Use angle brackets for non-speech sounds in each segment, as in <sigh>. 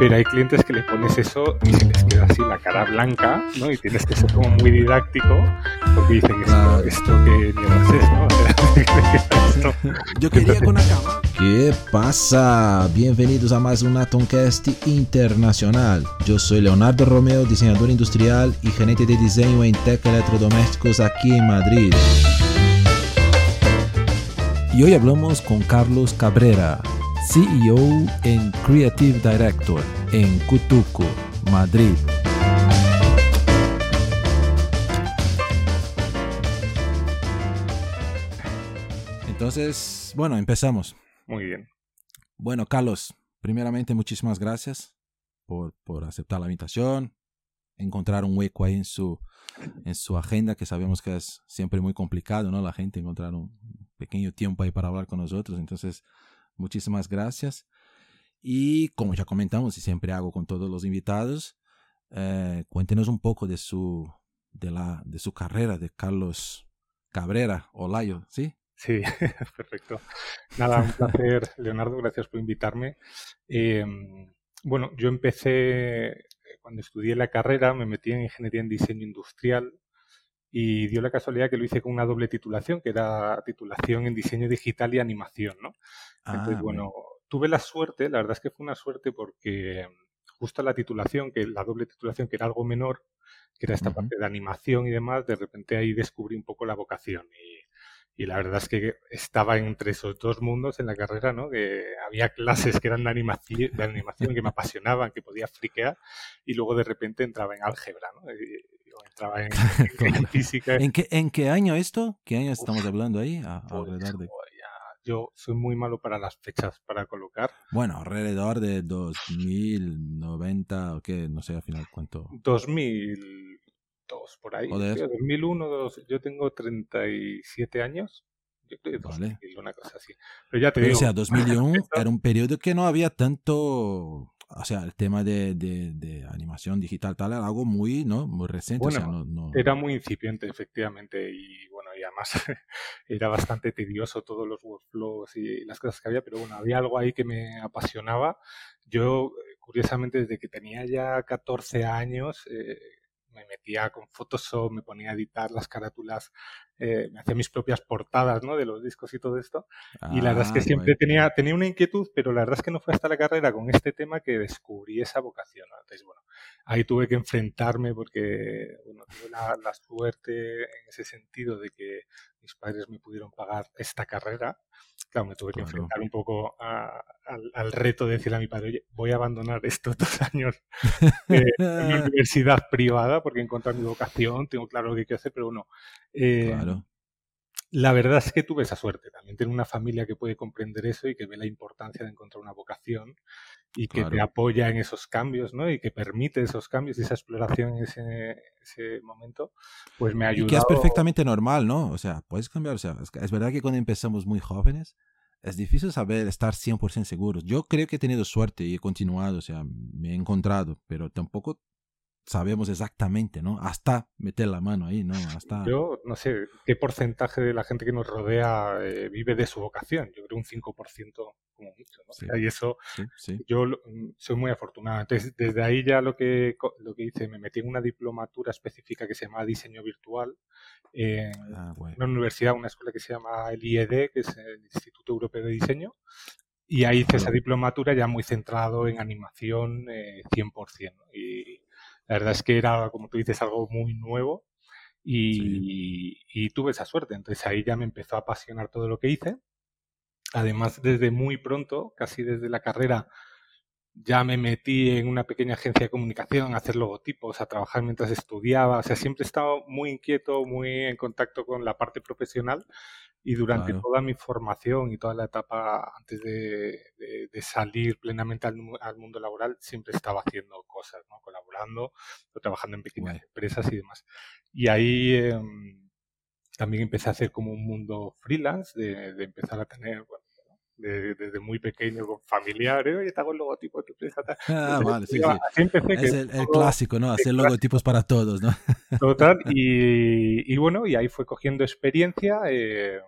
pero hay clientes que le pones eso y se les queda así la cara blanca, ¿no? Y tienes que ser como muy didáctico porque dicen esto, esto que mierda <laughs> es, ¿no? esto. Yo quería con la cama. ¿Qué pasa? Bienvenidos a más un Atomcast internacional. Yo soy Leonardo Romeo, diseñador industrial y gerente de diseño en Tech Electrodomésticos aquí en Madrid. Y hoy hablamos con Carlos Cabrera, CEO en Creative Director en Cutuco, Madrid. Entonces, bueno, empezamos. Muy bien. Bueno, Carlos, primeramente muchísimas gracias por, por aceptar la invitación, encontrar un hueco ahí en su, en su agenda, que sabemos que es siempre muy complicado, ¿no? La gente encontrar un pequeño tiempo ahí para hablar con nosotros. Entonces, Muchísimas gracias. Y como ya comentamos y siempre hago con todos los invitados, eh, cuéntenos un poco de su, de, la, de su carrera de Carlos Cabrera Olayo, ¿sí? Sí, <laughs> perfecto. Nada, un placer, <laughs> Leonardo, gracias por invitarme. Em, bueno, yo empecé, cuando estudié la carrera, me metí en ingeniería en diseño industrial y dio la casualidad que lo hice con una doble titulación, que era titulación en diseño digital y animación, ¿no? Entonces, ah, bueno, tuve la suerte, la verdad es que fue una suerte porque justo la titulación, que la doble titulación, que era algo menor, que era esta parte de animación y demás, de repente ahí descubrí un poco la vocación y, la verdad es que estaba entre esos dos mundos en la carrera, ¿no? Que había clases que eran de animación, de animación que me apasionaban, que podía friquear y luego de repente entraba en álgebra, ¿no? Entraba en, <laughs> <laughs> física. ¿En qué, ¿En qué año esto? ¿Qué año estamos hablando ahí? alrededor de... Yo soy muy malo para las fechas para colocar. Bueno, alrededor de 2090 o qué, no sé al final cuánto. 2002, por ahí. 2001, yo tengo 37 años. Yo creo que vale. una cosa así. Pero ya te digo. O sea, <laughs> 2001 era un periodo que no había tanto o sea, el tema de, de, animación digital tal era algo muy, ¿no? Muy reciente. Era muy incipiente, efectivamente, y bueno, y además <laughs> era bastante tedioso todos los workflows y las cosas que había, pero bueno, había algo ahí que me apasionaba. Yo, curiosamente, desde que tenía ya 14 años, eh, me metía con Photoshop, me ponía a editar las carátulas, eh, me hacía mis propias portadas ¿no? de los discos y todo esto. y la verdad es que ah, siempre tenía, tenía una inquietud, pero la verdad es que no fue hasta la carrera con este tema que descubrí esa vocación. Entonces, bueno, ahí tuve que enfrentarme porque bueno, tuve la, la suerte en ese sentido de que mis padres me pudieron pagar esta carrera claro, me tuve que enfrentar un poco al, reto de decirle a mi padre, oye, voy a abandonar estos dos <laughs> años en una <laughs> universidad privada porque he encontrado mi vocación, tengo claro lo que quiero hacer, pero no. Eh, claro la verdad es que tuve esa suerte. También tengo una familia que puede comprender eso y que ve la importancia de encontrar una vocación y que te apoya en esos cambios, ¿no? Y que permite esos cambios y esa exploración en ese, momento, pues me ha ayudado. Y que es perfectamente normal, ¿no? O sea, puedes cambiar. O sea, es verdad que cuando empezamos muy jóvenes, es difícil saber estar 100% seguros. Yo creo que he tenido suerte y he continuado, o sea, me he encontrado, pero tampoco sabemos exactamente, ¿no? Hasta meter la mano ahí, ¿no? Hasta... Yo no sé qué porcentaje de la gente que nos rodea eh, vive de su vocación. Yo creo un 5% como mucho, ¿no? y eso, yo mm, soy muy afortunado. Entonces, desde ahí ya lo que, lo que hice, me metí en una diplomatura específica que se llama Diseño Virtual en ah, una universidad, una escuela que se llama el IED, que es el Instituto Europeo de Diseño. Y ahí hice esa diplomatura ya muy centrado en animación eh, 100%. Y la verdad es que era, como tú dices, algo muy nuevo y, tuve esa suerte. Entonces ahí ya me empezó a apasionar todo lo que hice. Además, desde muy pronto, casi desde la carrera, ya me metí en una pequeña agencia de comunicación a hacer logotipos, a trabajar mientras estudiaba. O sea, siempre he estado muy inquieto, muy en contacto con la parte profesional y durante toda mi formación y toda la etapa antes de, salir plenamente al, mundo laboral, siempre estaba haciendo cosas, ¿no? colaborando o trabajando en pequeñas empresas y demás. Y ahí em, también empecé a hacer como un mundo freelance, de, empezar a tener, desde muy pequeño con familiares, oye, te hago el logotipo de tu empresa. Ah, vale, sí, sí. es el, clásico, ¿no? Hacer logotipos para todos, ¿no? Total, <laughs> y, y, bueno, y ahí fue cogiendo experiencia. Eh,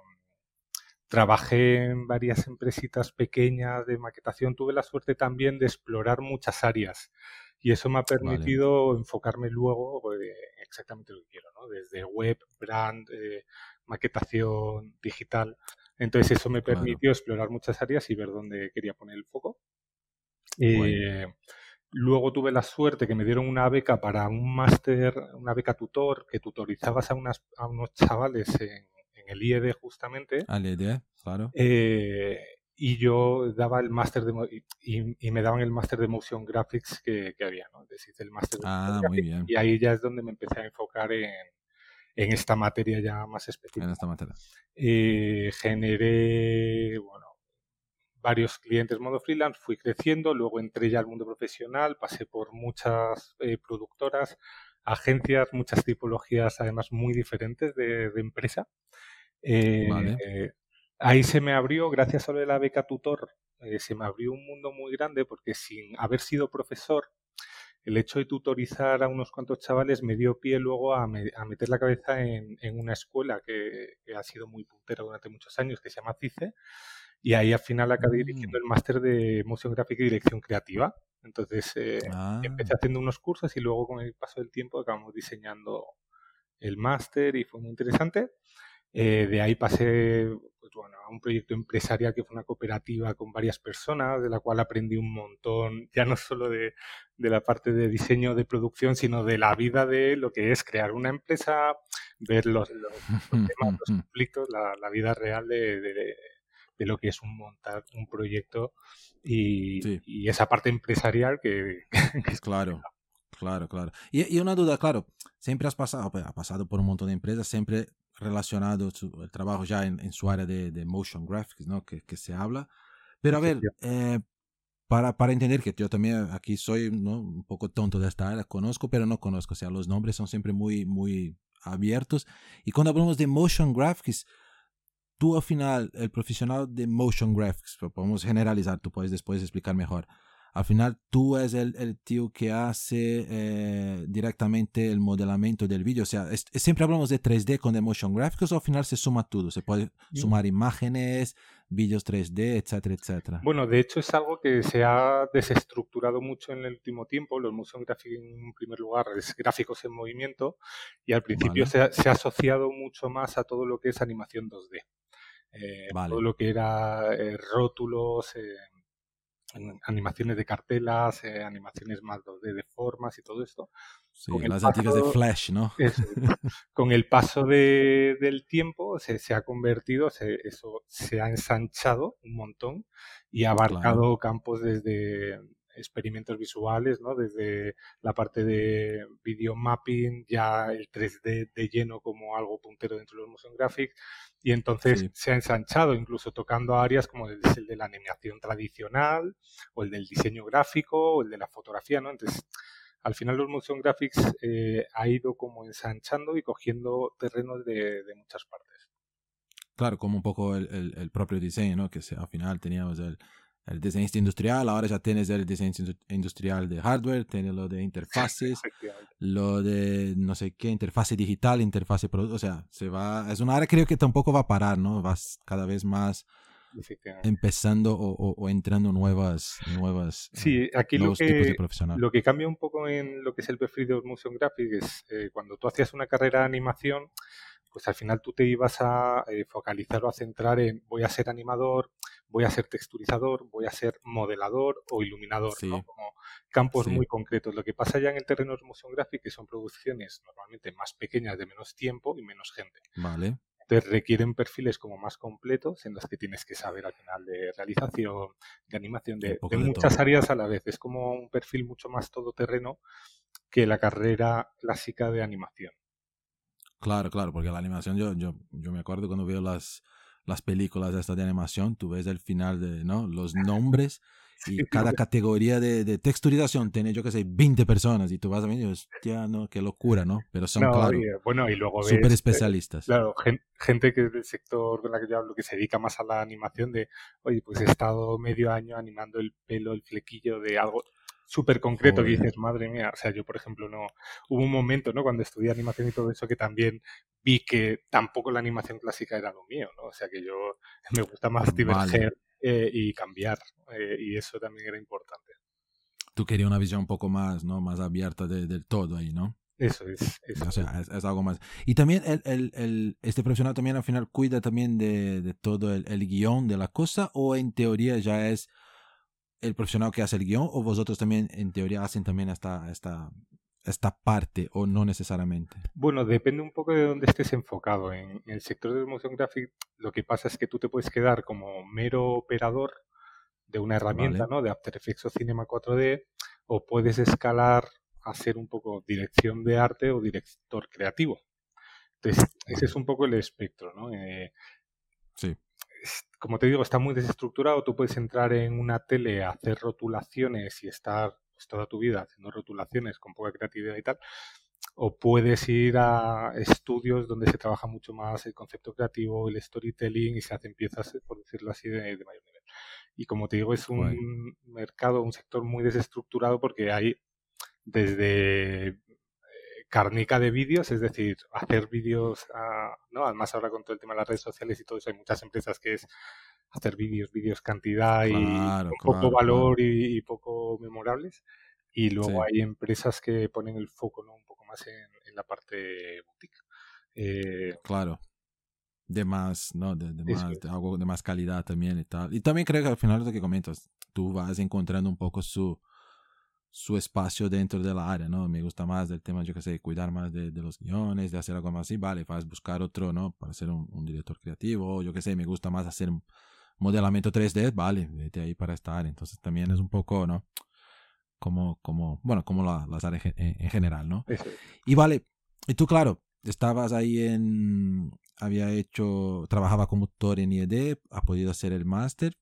trabajé en varias empresitas pequeñas de maquetación. Tuve la suerte también de explorar muchas áreas y eso me ha permitido enfocarme luego pues, exactamente lo que quiero, ¿no? Desde web, brand, eh, maquetación, digital. Entonces eso me permitió explorar muchas áreas y ver dónde quería poner el foco. Eh, luego tuve la suerte que me dieron una beca para un máster, una beca tutor, que tutorizabas a, unas, a unos chavales en, el IED justamente. Al IED, claro. Eh, y yo daba el máster de y, me daban el máster de motion graphics que, había, ¿no? el máster ah, muy bien. y ahí ya es donde me empecé a enfocar en, en esta materia ya más específica. En esta materia. Eh, generé, bueno, varios clientes modo freelance, fui creciendo, luego entré ya al mundo profesional, pasé por muchas eh, productoras, agencias, muchas tipologías además muy diferentes de, empresa. Eh, ahí se me abrió, gracias a la beca tutor, se me abrió un mundo muy grande porque sin haber sido profesor, el hecho de tutorizar a unos cuantos chavales me dio pie luego a, meter la cabeza en, una escuela que, ha sido muy puntera durante muchos años, que se llama CICE, y ahí al final acabé dirigiendo el mm. máster de Motion Gráfica y Dirección Creativa. Entonces eh, ah. empecé haciendo unos cursos y luego con el paso del tiempo acabamos diseñando el máster y fue muy interesante. Eh, de ahí pasé pues, bueno, a un proyecto empresarial que fue una cooperativa con varias personas, de la cual aprendí un montón, ya no solo de, la parte de diseño de producción, sino de la vida de lo que es crear una empresa, ver los, temas, los <laughs> conflictos, la, vida real de, lo que es un montar un proyecto y, esa parte empresarial que, <laughs> es claro. Claro, claro. Y, y, una duda, claro, siempre has pasado, pues, ha pasado por un montón de empresas, siempre relacionado el trabajo ya en, su área de, motion graphics, ¿no? Que, que, se habla. Pero a ver, eh, para, para entender que yo también aquí soy ¿no? un poco tonto de esta área, conozco, pero no conozco, o sea, los nombres son siempre muy, muy abiertos. Y cuando hablamos de motion graphics, tú al final, el profesional de motion graphics, podemos generalizar, tú puedes después explicar mejor al final tú es el, el tío que hace eh, directamente el modelamiento del vídeo. O sea, siempre hablamos de 3D con motion graphics o al final se suma todo. Se puede sumar imágenes, vídeos 3D, etcétera, etcétera. Bueno, de hecho es algo que se ha desestructurado mucho en el último tiempo. Los motion graphics en primer lugar es gráficos en movimiento y al principio se, ha, asociado mucho más a todo lo que es animación 2D. Eh, todo lo que era eh, rótulos, animaciones de cartelas, eh, animaciones más de formas y todo esto. Sí, las antiguas de Flash, ¿no? <laughs> con el paso del tiempo se, ha convertido, eso se ha ensanchado un montón y ha abarcado campos desde experimentos visuales, ¿no? Desde la parte de video mapping, ya el 3D de lleno como algo puntero dentro de los motion graphics, y entonces se ha ensanchado, incluso tocando áreas como el, el, de la animación tradicional, o el del diseño gráfico, o el de la fotografía, ¿no? Entonces, al final los motion graphics eh, ha ido como ensanchando y cogiendo terrenos de, muchas partes. Claro, como un poco el, el, propio diseño, ¿no? Que al final teníamos el, el diseño industrial, ahora ya tienes el diseño industrial de hardware, tienes lo de interfaces, <laughs> lo de no sé qué, interfase digital, interfase producto, o sea, se va, es una área creo que tampoco va a parar, ¿no? Vas cada vez más empezando o, o, entrando nuevas, nuevas sí, aquí lo que, Lo que cambia un poco en lo que es el perfil de Motion Graphics es eh, cuando tú hacías una carrera de animación, pues al final tú te ibas a eh, focalizar o a centrar en voy a ser animador, voy a ser texturizador, voy a ser modelador o iluminador, ¿no? Como campos muy concretos. Lo que pasa ya en el terreno de motion graphic que son producciones normalmente más pequeñas, de menos tiempo y menos gente. Vale. Entonces requieren perfiles como más completos en los que tienes que saber al final de realización, de animación, de, muchas áreas a la vez. Es como un perfil mucho más todoterreno que la carrera clásica de animación. Claro, claro, porque la animación yo, yo, yo me acuerdo cuando veo las, las películas estas de animación, tú ves el final de, ¿no? Los nombres <laughs> y cada categoría de, de, texturización tiene, yo que sé, 20 personas y tú vas a ver, hostia, no, qué locura, ¿no? Pero son, claro, bueno, y luego súper este, especialistas. claro, gente, que es del sector con la que yo hablo, que se dedica más a la animación de, oye, pues he estado medio año animando el pelo, el flequillo de algo súper concreto que dices, madre mía, o sea, yo por ejemplo no, hubo un momento, ¿no? Cuando estudié animación y todo eso que también vi que tampoco la animación clásica era lo mío, ¿no? O sea que yo <laughs> me gusta más diverger eh, y cambiar, eh, y eso también era importante. Tú querías una visión un poco más, ¿no? Más abierta del todo ahí, ¿no? Eso es. O sea, es, algo más. Y también el, el, el, este profesional también al final cuida también de, de todo el, guion de la cosa o en teoría ya es el profesional que hace el guion o vosotros también en teoría hacen también esta, esta, esta parte o no necesariamente? Bueno, depende un poco de dónde estés enfocado. En, el sector de motion graphic lo que pasa es que tú te puedes quedar como mero operador de una herramienta, ¿no? De After Effects o Cinema 4D o puedes escalar a ser un poco dirección de arte o director creativo. Entonces, ese es un poco el espectro, ¿no? Eh, sí. Como te digo, está muy desestructurado. Tú puedes entrar en una tele, hacer rotulaciones y estar pues, toda tu vida haciendo rotulaciones con poca creatividad y tal. O puedes ir a estudios donde se trabaja mucho más el concepto creativo, el storytelling y se hacen piezas, por decirlo así, de, mayor nivel. Y como te digo, es un mercado, un sector muy desestructurado porque hay desde eh, carnica de vídeos, es decir, hacer vídeos, ¿no? Además ahora con todo el tema de las redes sociales y todo eso, hay muchas empresas que es hacer vídeos, vídeos cantidad y poco valor y, poco memorables. Y luego hay empresas que ponen el foco ¿no? un poco más en, la parte boutique. Eh, claro. De más, ¿no? De, más, de algo de más calidad también y tal. Y también creo que al final lo que comentas, tú vas encontrando un poco su, su espacio dentro de la área, ¿no? Me gusta más del tema, yo que sé, cuidar más de, los guiones, de hacer algo más así, vale, vas a buscar otro, ¿no? Para ser un, director creativo, yo que sé, me gusta más hacer modelamiento 3D, vale, vete ahí para estar. Entonces también es un poco, ¿no? Como, como bueno, como las áreas en, general, ¿no? Y vale, y tú, claro, estabas ahí en, había hecho, trabajaba como tutor en IED, ha podido hacer el máster.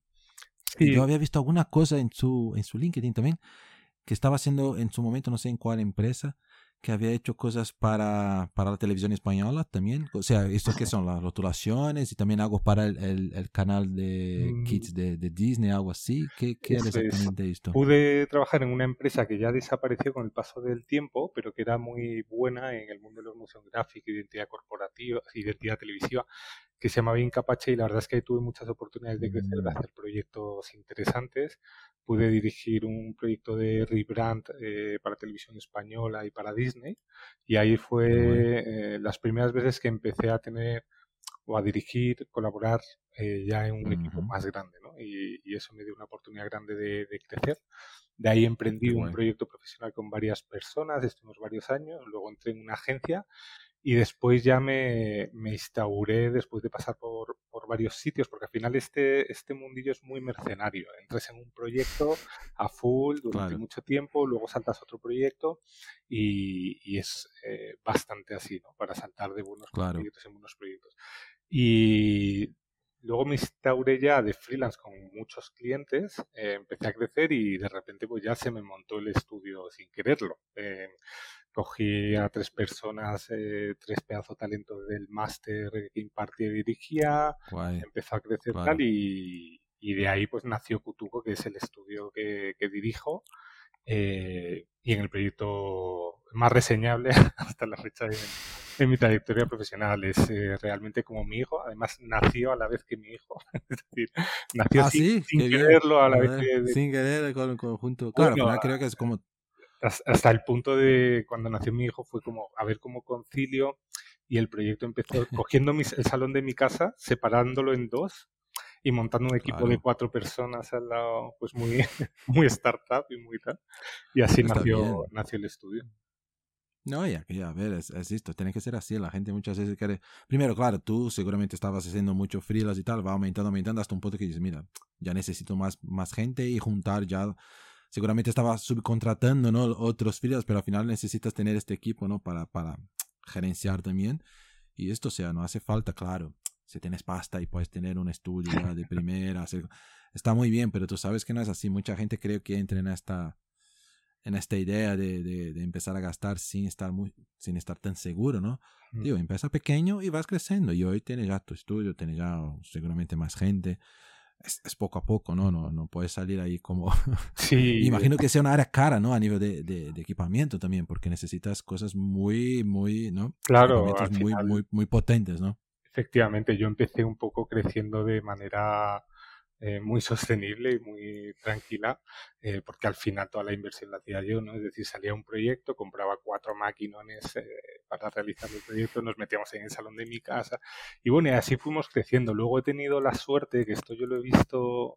Y yo había visto alguna cosa en su, en su LinkedIn también que estaba haciendo en su momento, no sé en cuál empresa, que había hecho cosas para, para la televisión española también. O sea, ¿esto qué son? Las rotulaciones y también algo para el, el, canal de mm. Kids de, de, Disney, algo así. ¿Qué, qué era exactamente esto? Pude trabajar en una empresa que ya desapareció con el paso del tiempo, pero que era muy buena en el mundo de los motion graphic, identidad corporativa, identidad televisiva, que se llamaba Incapache y la verdad es que tuve muchas oportunidades de crecer, de mm. hacer proyectos interesantes. Pude dirigir un proyecto de rebrand eh, para televisión española y para Disney y ahí fue eh, las primeras veces que empecé a tener o a dirigir, colaborar eh, ya en un equipo más grande ¿no? y, eso me dio una oportunidad grande de, crecer. De ahí emprendí un proyecto profesional con varias personas, estuvimos varios años, luego entré en una agencia y después ya me, me instauré, después de pasar por, por, varios sitios, porque al final este, este mundillo es muy mercenario. Entras en un proyecto a full durante mucho tiempo, luego saltas a otro proyecto y, y es eh, bastante así, ¿no? Para saltar de buenos proyectos en buenos proyectos. Y luego me instauré ya de freelance con muchos clientes, eh, empecé a crecer y de repente pues ya se me montó el estudio sin quererlo. Eh, cogí a tres personas, eh, tres pedazos de talento del máster que impartía y dirigía, empezó a crecer tal y, y, de ahí pues nació Cutuco, que es el estudio que, que dirijo. Eh, y en el proyecto más reseñable <laughs> hasta la fecha de, mi trayectoria profesional. Es eh, realmente como mi hijo, además nació a la vez que mi hijo. <laughs> es decir, nació ¿Ah, sin, quererlo a la vez que... Sin querer con conjunto. Claro, creo que es como hasta el punto de cuando nació mi hijo fue como a ver cómo concilio y el proyecto empezó <laughs> cogiendo el salón de mi casa, separándolo en dos y montando un equipo de cuatro personas al lado, pues muy, <laughs> muy startup y muy tal. Y así nació, nació el estudio. No, ya, ya, a ver, es, esto, tiene que ser así. La gente muchas veces quiere. Primero, claro, tú seguramente estabas haciendo mucho freelance y tal, va aumentando, aumentando hasta un punto que dices, mira, ya necesito más, más gente y juntar ya seguramente estaba subcontratando, ¿no? Otros filiales, pero al final necesitas tener este equipo, ¿no? Para, para gerenciar también. Y esto, o sea, no hace falta, claro. Si tienes pasta y puedes tener un estudio de primera, <laughs> está muy bien, pero tú sabes que no es así. Mucha gente cree que entra en esta, en esta idea de, de, empezar a gastar sin estar muy, sin estar tan seguro, ¿no? Mm. Digo, empieza pequeño y vas creciendo. Y hoy tienes ya tu estudio, tienes ya seguramente más gente. Es, poco a poco, ¿no? No, no puedes salir ahí como... <laughs> Sí. Imagino que sea una área cara, ¿no? A nivel de, de, equipamiento también, porque necesitas cosas muy, muy, ¿no? Claro. muy, muy, muy potentes, ¿no? Efectivamente, yo empecé un poco creciendo de manera eh, muy <laughs> sostenible y muy tranquila, eh, porque al final toda la inversión la hacía yo, ¿no? Es decir, salía un proyecto, compraba cuatro maquinones eh, para realizar el proyecto, nos metíamos en el salón de mi casa y bueno, y así fuimos creciendo. Luego he tenido la suerte, que esto yo lo he visto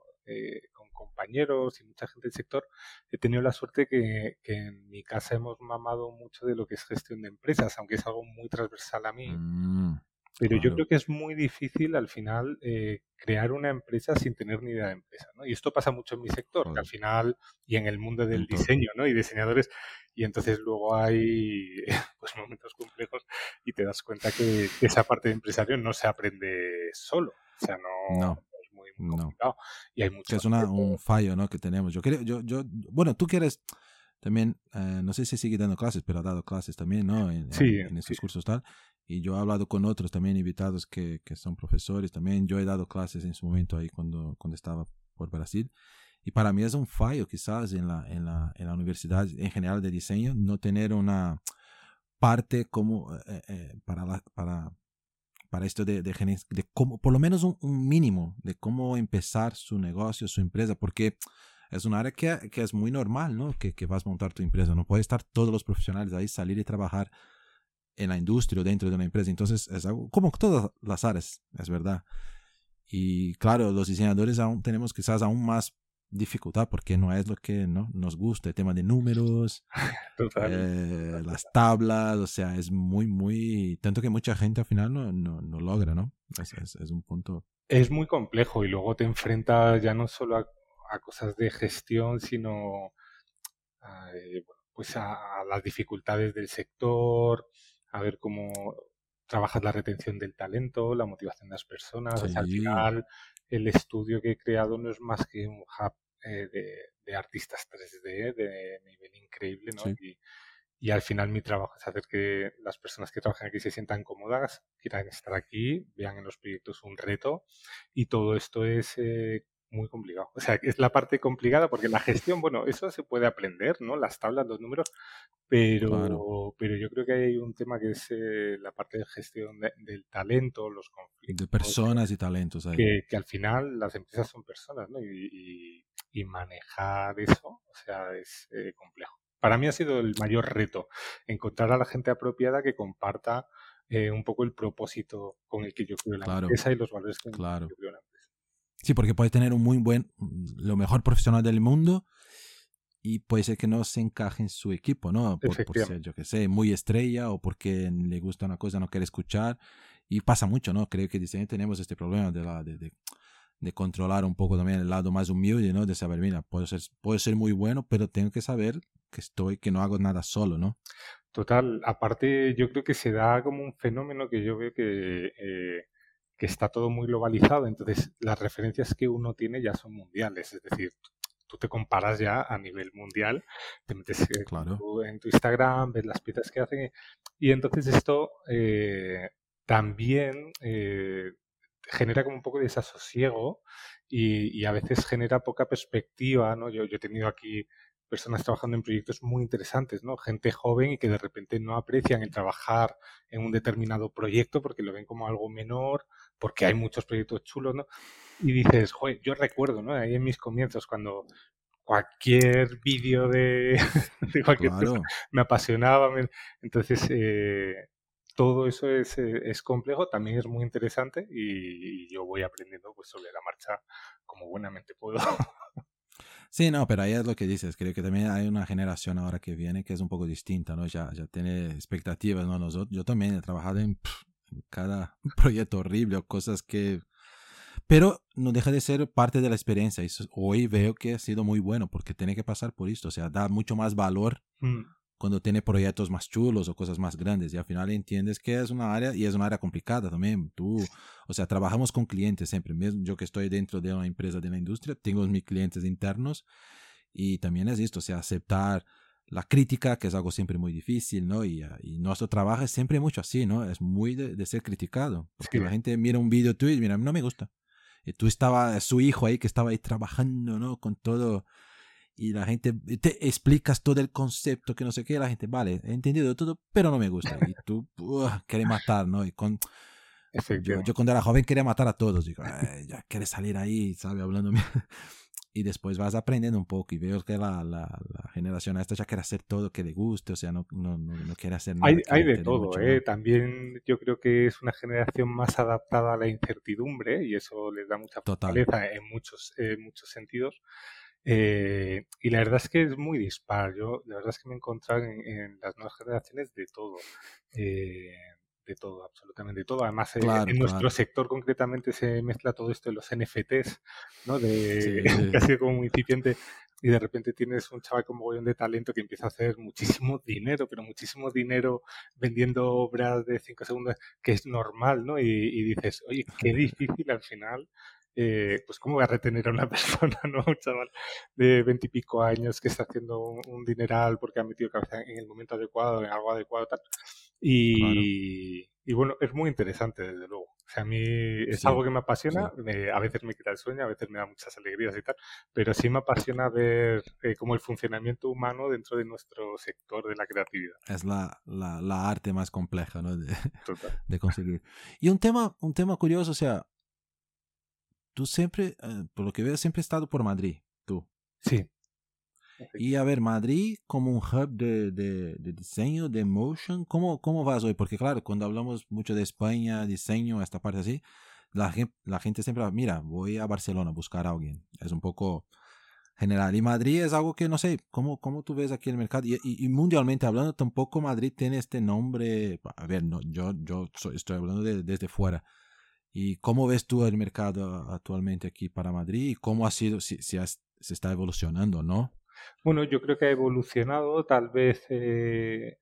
con compañeros y mucha gente del sector, he tenido la suerte que, que, en mi casa hemos mamado mucho de lo que es gestión de empresas, aunque es algo muy transversal a mí. Mm. Pero yo creo que es muy difícil al final eh, crear una empresa sin tener ni idea de empresa, ¿no? Y esto pasa mucho en mi sector, que al final, y en el mundo del diseño, ¿no? Y diseñadores, y entonces luego hay <laughs> pues momentos complejos y te das cuenta que, esa parte de empresario no se aprende solo, o sea, no, es muy, complicado. Y hay mucho. Es una, un fallo, ¿no? Que tenemos. Yo creo, yo, yo, bueno, tú quieres también, eh, no sé si sigue dando clases, pero ha dado clases también, ¿no? En, sí, en, estos cursos tal. Y yo he hablado con otros también invitados que, que, son profesores también. Yo he dado clases en su momento ahí cuando, cuando estaba por Brasil. Y para mí es un fallo quizás en la, en la, en la universidad en general de diseño no tener una parte como eh, eh, para, la, para, para esto de, de, de cómo, por lo menos un, un, mínimo de cómo empezar su negocio, su empresa, porque es un área que, que es muy normal, ¿no? Que, que vas a montar tu empresa. No puede estar todos los profesionales ahí, salir y trabajar en la industria o dentro de una empresa. Entonces, es algo como todas las áreas, es verdad. Y claro, los diseñadores aún tenemos quizás aún más dificultad porque no es lo que ¿no? nos gusta, el tema de números, <laughs> eh, las tablas, o sea, es muy, muy, tanto que mucha gente al final no, no, no logra, ¿no? Es, es, es, un punto. Es muy complejo y luego te enfrentas ya no solo a, a cosas de gestión, sino a, eh, pues a, a, las dificultades del sector, a ver cómo trabajas la retención del talento, la motivación de las personas. al final, el estudio que he creado no es más que un hub eh, de, artistas 3D de nivel increíble, ¿no? Y, y, al final mi trabajo es hacer que las personas que trabajan aquí se sientan cómodas, quieran estar aquí, vean en los proyectos un reto y todo esto es eh, muy complicado. O sea, es la parte complicada porque la gestión, bueno, eso se puede aprender, ¿no? Las tablas, los números, pero, pero yo creo que hay un tema que es eh, la parte de gestión del talento, los conflictos. De personas y talentos. Ahí. Que, que, al final las empresas son personas, ¿no? Y, y, manejar eso, o sea, es eh, complejo. Para mí ha sido el mayor reto, encontrar a la gente apropiada que comparta eh, un poco el propósito con el que yo creo la empresa y los valores que claro. yo creo. Sí, porque puede tener un muy buen, lo mejor profesional del mundo y puede ser que no se encaje en su equipo, ¿no? Por, ser, yo que sé, muy estrella o porque le gusta una cosa, no quiere escuchar. Y pasa mucho, ¿no? Creo que diseño tenemos este problema de, la, de, de, controlar un poco también el lado más humilde, ¿no? De saber, mira, puedo ser, puedo ser muy bueno, pero tengo que saber que estoy, que no hago nada solo, ¿no? Total, aparte yo creo que se da como un fenómeno que yo veo que eh, que está todo muy globalizado, entonces las referencias que uno tiene ya son mundiales, es decir, tú te comparas ya a nivel mundial, te metes eh, en tu Instagram, ves las piezas que hacen y entonces esto eh, también eh, genera como un poco de desasosiego y, y, a veces genera poca perspectiva, ¿no? Yo, yo he tenido aquí personas trabajando en proyectos muy interesantes, ¿no? Gente joven y que de repente no aprecian el trabajar en un determinado proyecto porque lo ven como algo menor, porque hay muchos proyectos chulos, ¿no? Y dices, joder, yo recuerdo, ¿no? Ahí en mis comienzos, cuando cualquier vídeo de, <laughs> de cualquier cosa me apasionaba, entonces eh, todo eso es, eh, es, complejo, también es muy interesante y, y yo voy aprendiendo pues sobre la marcha como buenamente puedo. <laughs> Sí, no, pero ahí es lo que dices. Creo que también hay una generación ahora que viene que es un poco distinta, ¿no? Ya, ya tiene expectativas, ¿no? Nosotros, yo también he trabajado en, cada <laughs> proyecto horrible o cosas que... Pero no deja de ser parte de la experiencia. Y hoy veo que ha sido muy bueno porque tiene que pasar por esto. O sea, da mucho más valor mm cuando tiene proyectos más chulos o cosas más grandes y al final entiendes que es una área y es una área complicada también. Tú, o sea, trabajamos con clientes siempre. Mesmo yo que estoy dentro de una empresa de la industria, tengo mis clientes internos y también es esto, o sea, aceptar la crítica, que es algo siempre muy difícil, ¿no? Y, y nuestro trabajo es siempre mucho así, ¿no? Es muy de, ser criticado. Porque la gente mira un vídeo tuyo y mira, no me gusta. Y tú estaba, su hijo ahí que estaba ahí trabajando, ¿no? Con todo. Y la gente, te explicas todo el concepto, que no sé qué, la gente, vale, he entendido todo, pero no me gusta. Y tú, quieres matar, ¿no? Y con, yo, yo, cuando era joven quería matar a todos. Digo, ya quieres salir ahí, ¿sabes? Hablando y después vas aprendiendo un poco y veo que la, la, la, generación esta ya quiere hacer todo que le guste, o sea, no, no, no, quiere hacer nada. Hay, hay de todo, ¿eh? También yo creo que es una generación más adaptada a la incertidumbre y eso les da mucha fortaleza en muchos, en muchos sentidos. Eh, y la verdad es que es muy dispar. Yo, la verdad es que me he encontrado en, en las nuevas generaciones de todo. Eh, de todo, absolutamente todo. Además, eh, en nuestro sector concretamente se mezcla todo esto de los NFTs, ¿no? De casi <laughs> como un incipiente y de repente tienes un chaval con mogollón de talento que empieza a hacer muchísimo <laughs> dinero, pero muchísimo dinero vendiendo obras de 5 segundos, que es normal, ¿no? Y, y dices, oye, qué <laughs> difícil al final eh, pues cómo voy a retener a una persona, ¿no? Un chaval de veintipico años que está haciendo un, dineral porque ha metido cabeza en el momento adecuado, en algo adecuado, tal. Y, y bueno, es muy interesante, desde luego. O sea, a mí es algo que me apasiona, a veces me quita el sueño, a veces me da muchas alegrías y tal, pero sí me apasiona ver eh, como el funcionamiento humano dentro de nuestro sector de la creatividad. Es la, la, la arte más compleja, ¿no? De, de, conseguir. Y un tema, un tema curioso, o sea, tú siempre, eh, por lo que veo, siempre has estado por Madrid, tú. Sí. Y a ver, Madrid como un hub de, de, de, diseño, de motion, ¿cómo, ¿cómo vas hoy? Porque claro, cuando hablamos mucho de España, diseño, esta parte así, la gente, la gente siempre, mira, voy a Barcelona a buscar a alguien. Es un poco general. Y Madrid es algo que, no sé, ¿cómo, cómo tú ves aquí el mercado? Y, y, mundialmente hablando, tampoco Madrid tiene este nombre, a ver, no, yo, yo estoy hablando de, desde fuera ¿Y cómo ves tú el mercado actualmente aquí para Madrid? ¿Y cómo ha sido, si, si se está evolucionando, no? Bueno, yo creo que ha evolucionado. Tal vez eh,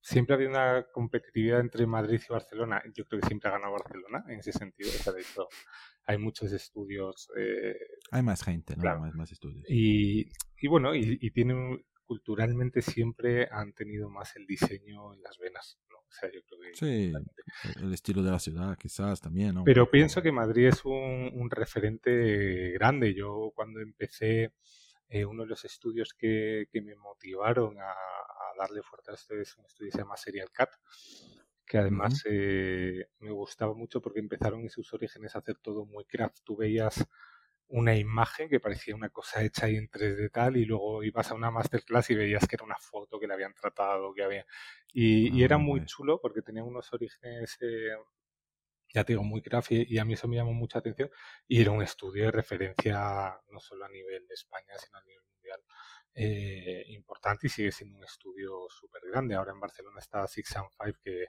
siempre ha habido una competitividad entre Madrid y Barcelona. Yo creo que siempre ha ganado Barcelona en ese sentido. de hecho, hay muchos estudios. Eh, hay más gente, ¿no? Más, más, estudios. Y, y bueno, y, y tienen culturalmente siempre han tenido más el diseño en las venas. sí, el estilo de la ciudad quizás también, ¿no? Pero pienso que Madrid es un, referente grande. Yo cuando empecé, eh, uno de los estudios que, me motivaron a, darle fuerza a esto es un estudio que se llama Serial Cat, que además eh, me gustaba mucho porque empezaron en sus orígenes a hacer todo muy craft. Tú veías una imagen que parecía una cosa hecha ahí en 3D tal y luego ibas a una masterclass y veías que era una foto que le habían tratado, que había... Y, era ah, muy chulo porque tenía unos orígenes, eh, ya te digo, muy craft y, a mí eso me llamó mucha atención y era un estudio de referencia no solo a nivel de España, sino a nivel mundial. Eh, importante y sigue siendo un estudio súper grande. Ahora en Barcelona está Six and Five, que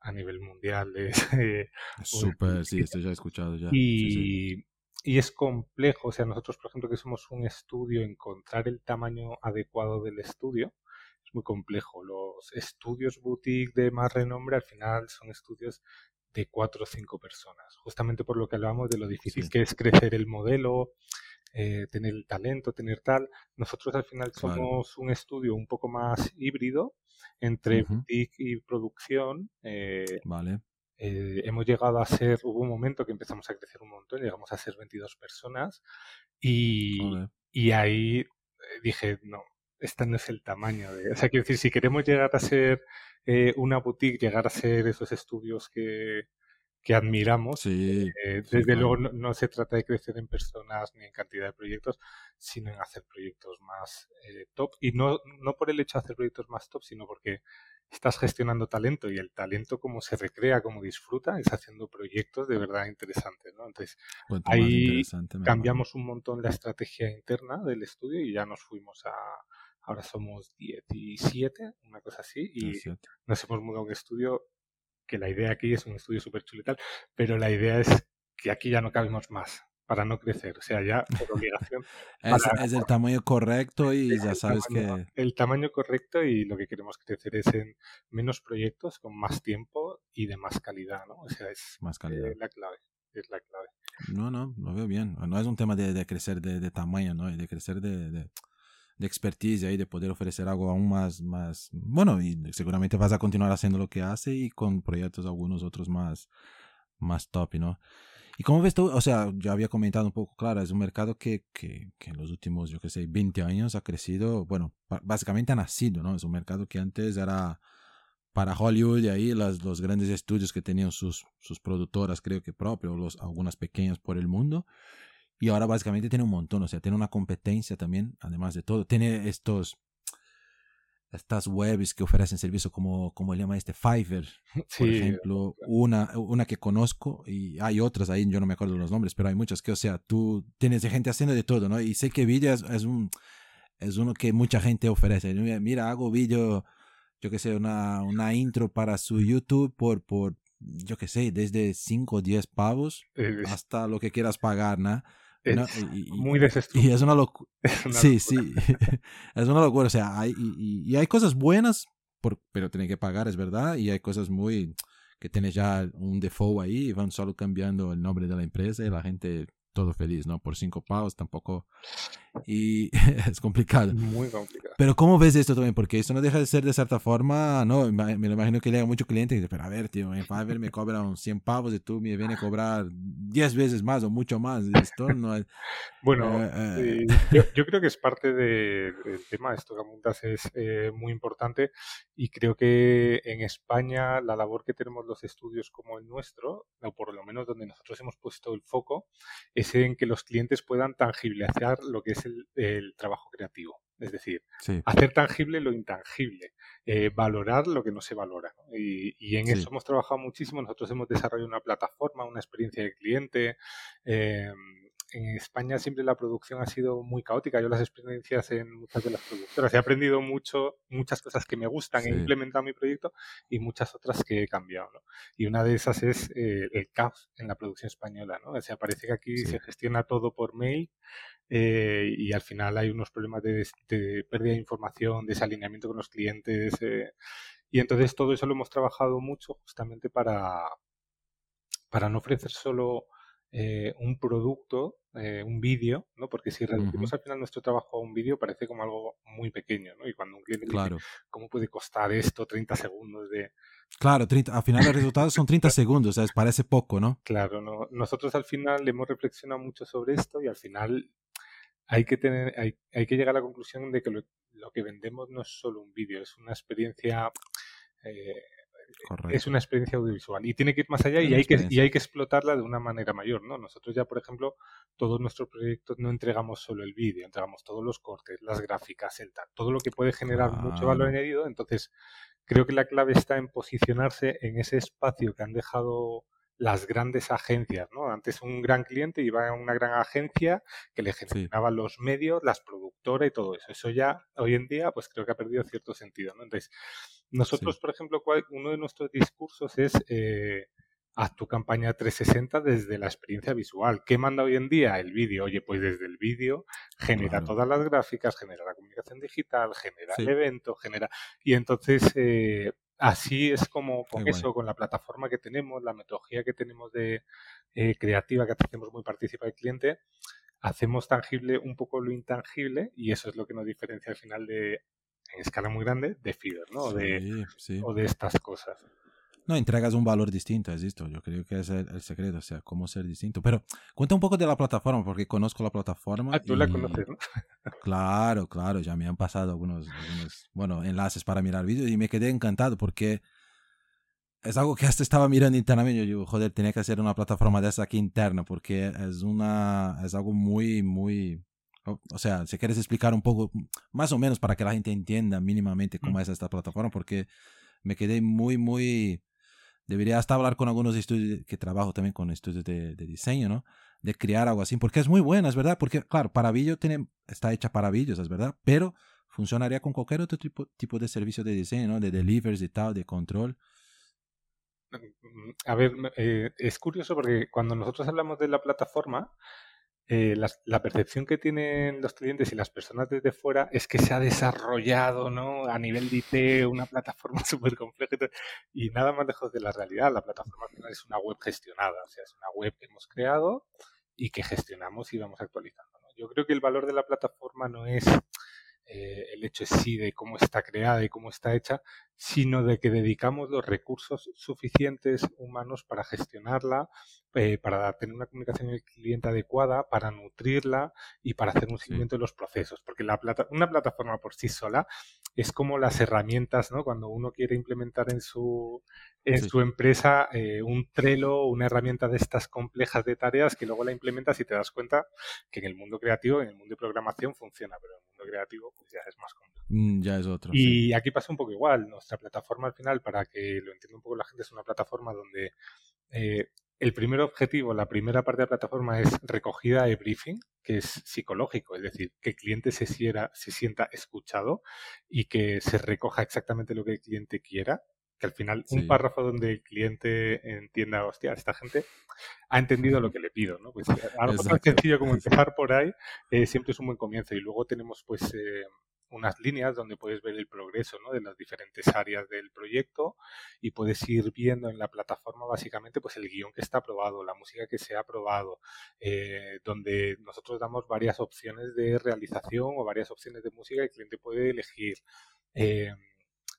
a nivel mundial es... Eh, súper, sí, esto ya he escuchado ya. Y, y es complejo. O sea, nosotros, por ejemplo, que somos un estudio, encontrar el tamaño adecuado del estudio es muy complejo. Los estudios boutique de más renombre al final son estudios de cuatro o cinco personas, justamente por lo que hablamos de lo difícil que es crecer el modelo, eh, tener el talento, tener tal. Nosotros al final somos un estudio un poco más híbrido entre boutique y producción. Eh, vale. Eh, hemos llegado a ser, hubo un momento que empezamos a crecer un montón, llegamos a ser 22 personas y, y ahí eh, dije, no, este no es el tamaño de... O sea, quiero decir, si queremos llegar a ser eh, una boutique, llegar a ser esos estudios que, que admiramos, desde luego no, se trata de crecer en personas ni en cantidad de proyectos, sino en hacer proyectos más top. Y no, no por el hecho de hacer proyectos más top, sino porque estás gestionando talento y el talento como se recrea, como disfruta, es haciendo proyectos de verdad interesantes, ¿no? Entonces, ahí cambiamos un montón la estrategia interna del estudio y ya nos fuimos a, ahora somos 17, una cosa así, y nos hemos mudado a un estudio que la idea aquí es un estudio súper chulo y tal, pero la idea es que aquí ya no cabemos más para no crecer. O sea, ya por <laughs> obligación. es, el tamaño correcto y ya sabes que... El tamaño correcto y lo que queremos crecer es en menos proyectos, con más tiempo y de más calidad, ¿no? O sea, es más calidad. la clave. Es la clave. No, no, lo veo bien. No es un tema de, de crecer de, de, tamaño, ¿no? De crecer de, de, de expertise y de poder ofrecer algo aún más, más... Bueno, y seguramente vas a continuar haciendo lo que hace y con proyectos algunos otros más, más top, ¿no? ¿Y cómo ves tú? O sea, ya había comentado un poco, claro, es un mercado que, que, que en los últimos, yo qué sé, 20 años ha crecido, bueno, básicamente ha nacido, ¿no? Es un mercado que antes era para Hollywood y ahí las, los grandes estudios que tenían sus, sus productoras, creo que propios, algunas pequeñas por el mundo. Y ahora básicamente tiene un montón, o sea, tiene una competencia también, además de todo. Tiene estos, estas webs que ofrecen servicio como, como le llama este Fiverr, por ejemplo, una, una que conozco y hay otras ahí, yo no me acuerdo los nombres, pero hay muchas que, o sea, tú tienes gente haciendo de todo, ¿no? Y sé que Video es, un, es uno que mucha gente ofrece. Mira, hago vídeo, yo que sé, una, una intro para su YouTube por, por yo que sé, desde 5 o 10 pavos hasta lo que quieras pagar, ¿no? Y, muy Y es una locura. <laughs> Sí, sí. <laughs> es una locura. O sea, hay, y, hay cosas buenas, por, pero tiene que pagar, es verdad. Y hay cosas muy que tienes ya un default ahí y van solo cambiando el nombre de la empresa y la gente todo feliz, ¿no? Por cinco pavos tampoco. Y <laughs> es complicado. Muy complicado. Pero ¿cómo ves esto también? Porque esto no deja de ser de cierta forma, no, me lo imagino que llega mucho cliente y dice, pero a ver, tío, en Fiverr me cobran 100 pavos y tú me vienes a cobrar 10 veces más o mucho más. Esto no es... <laughs> bueno, eh, eh. yo, yo, creo que es parte del tema, esto que apuntas es eh, muy importante y creo que en España la labor que tenemos los estudios como el nuestro, o por lo menos donde nosotros hemos puesto el foco, es en que los clientes puedan tangibilizar lo que es el, trabajo creativo. Es decir, hacer tangible lo intangible, eh, valorar lo que no se valora. Y, en eso hemos trabajado muchísimo. Nosotros hemos desarrollado una plataforma, una experiencia de cliente. Eh, en España siempre la producción ha sido muy caótica. Yo las experiencias en muchas de las productoras he aprendido mucho, muchas cosas que me gustan, he implementado mi proyecto y muchas otras que he cambiado. Y una de esas es eh, el caos en la producción española. ¿no? O sea, parece que aquí se gestiona todo por mail eh, y al final hay unos problemas de, pérdida de información, desalineamiento con los clientes. Eh, y entonces todo eso lo hemos trabajado mucho justamente para, para no ofrecer solo eh, un producto, eh, un vídeo, ¿no? Porque si reducimos al final nuestro trabajo a un vídeo parece como algo muy pequeño, ¿no? Y cuando un cliente claro. dice, ¿cómo puede costar esto 30 segundos de... Claro, 30, al final los resultados son 30 segundos, ¿sabes? Parece poco, ¿no? Claro, no. nosotros al final hemos reflexionado mucho sobre esto y al final hay que tener, hay, hay que llegar a la conclusión de que lo, lo, que vendemos no es solo un vídeo, es una experiencia eh, es una experiencia audiovisual y tiene que ir más allá y hay que, y hay que explotarla de una manera mayor, ¿no? Nosotros ya, por ejemplo, todos nuestros proyectos no entregamos solo el vídeo, entregamos todos los cortes, las gráficas, el tal, todo lo que puede generar mucho valor añadido. Entonces, creo que la clave está en posicionarse en ese espacio que han dejado las grandes agencias, ¿no? Antes un gran cliente iba a una gran agencia que le gestionaba los medios, las productoras y todo eso. Eso ya hoy en día, pues creo que ha perdido cierto sentido, ¿no? Entonces, nosotros, por ejemplo, uno de nuestros discursos es eh, haz tu campaña 360 desde la experiencia visual. ¿Qué manda hoy en día? El vídeo. Oye, pues desde el vídeo genera todas las gráficas, genera la comunicación digital, genera el evento, genera... Y entonces, eh, así es como con eso, con la plataforma que tenemos, la metodología que tenemos de eh, creativa, que hacemos muy participa el cliente, hacemos tangible un poco lo intangible y eso es lo que nos diferencia al final de, en escala muy grande, de Feeder, ¿no? de, O de estas cosas. No, entregas un valor distinto, es esto. Yo creo que es el, secreto, o sea, cómo ser distinto. Pero cuenta un poco de la plataforma, porque conozco la plataforma. Ah, tú la conoces, ¿no? <laughs> claro, claro, ya me han pasado algunos, algunos, bueno, enlaces para mirar vídeos y me quedé encantado porque es algo que hasta estaba mirando internamente. Yo digo, joder, tenía que hacer una plataforma de esa aquí interna porque es una, es algo muy, muy, o sea, si quieres explicar un poco, más o menos para que la gente entienda mínimamente cómo mm. es esta plataforma, porque me quedé muy, muy Debería hasta hablar con algunos estudios que trabajo también con estudios de, diseño, ¿no? De crear algo así, porque es muy buena, es verdad, porque claro, Paravillo tiene, está hecha para Villos, es verdad, pero funcionaría con cualquier otro tipo, tipo de servicio de diseño, ¿no? De delivers y tal, de control. A ver, eh, es curioso porque cuando nosotros hablamos de la plataforma, eh, la, percepción que tienen los clientes y las personas desde fuera es que se ha desarrollado ¿no? a nivel de IT una plataforma <laughs> súper compleja y nada más lejos de la realidad. La plataforma es una web gestionada, o sea, es una web que hemos creado y que gestionamos y vamos actualizando. Yo creo que el valor de la plataforma no es eh, el hecho es sí de cómo está creada y cómo está hecha, sino de que dedicamos los recursos suficientes humanos para gestionarla, eh, para tener una comunicación con el cliente adecuada, para nutrirla y para hacer un seguimiento de los procesos. Porque la plata, una plataforma por sí sola es como las herramientas, ¿no? Cuando uno quiere implementar en su, en su empresa eh, un Trello, una herramienta de estas complejas de tareas que luego la implementas y te das cuenta que en el mundo creativo, en el mundo de programación funciona, pero en el mundo creativo pues ya es más complejo. Mm, ya es otro. Y aquí pasa un poco igual. Nuestra plataforma al final, para que lo entienda un poco la gente, es una plataforma donde eh, el primer objetivo, la primera parte de la plataforma es recogida de briefing, que es psicológico, es decir, que el cliente se, se sienta escuchado y que se recoja exactamente lo que el cliente quiera. Que al final un párrafo donde el cliente entienda, hostia, esta gente ha entendido lo que le pido, ¿no? Pues algo tan sencillo como <laughs> empezar por ahí eh, siempre es un buen comienzo. Y luego tenemos, pues, eh, unas líneas donde puedes ver el progreso de las diferentes áreas del proyecto y puedes ir viendo en la plataforma básicamente pues el guion que está aprobado, la música que se ha aprobado, eh, donde nosotros damos varias opciones de realización o varias opciones de música que el cliente puede elegir. Eh,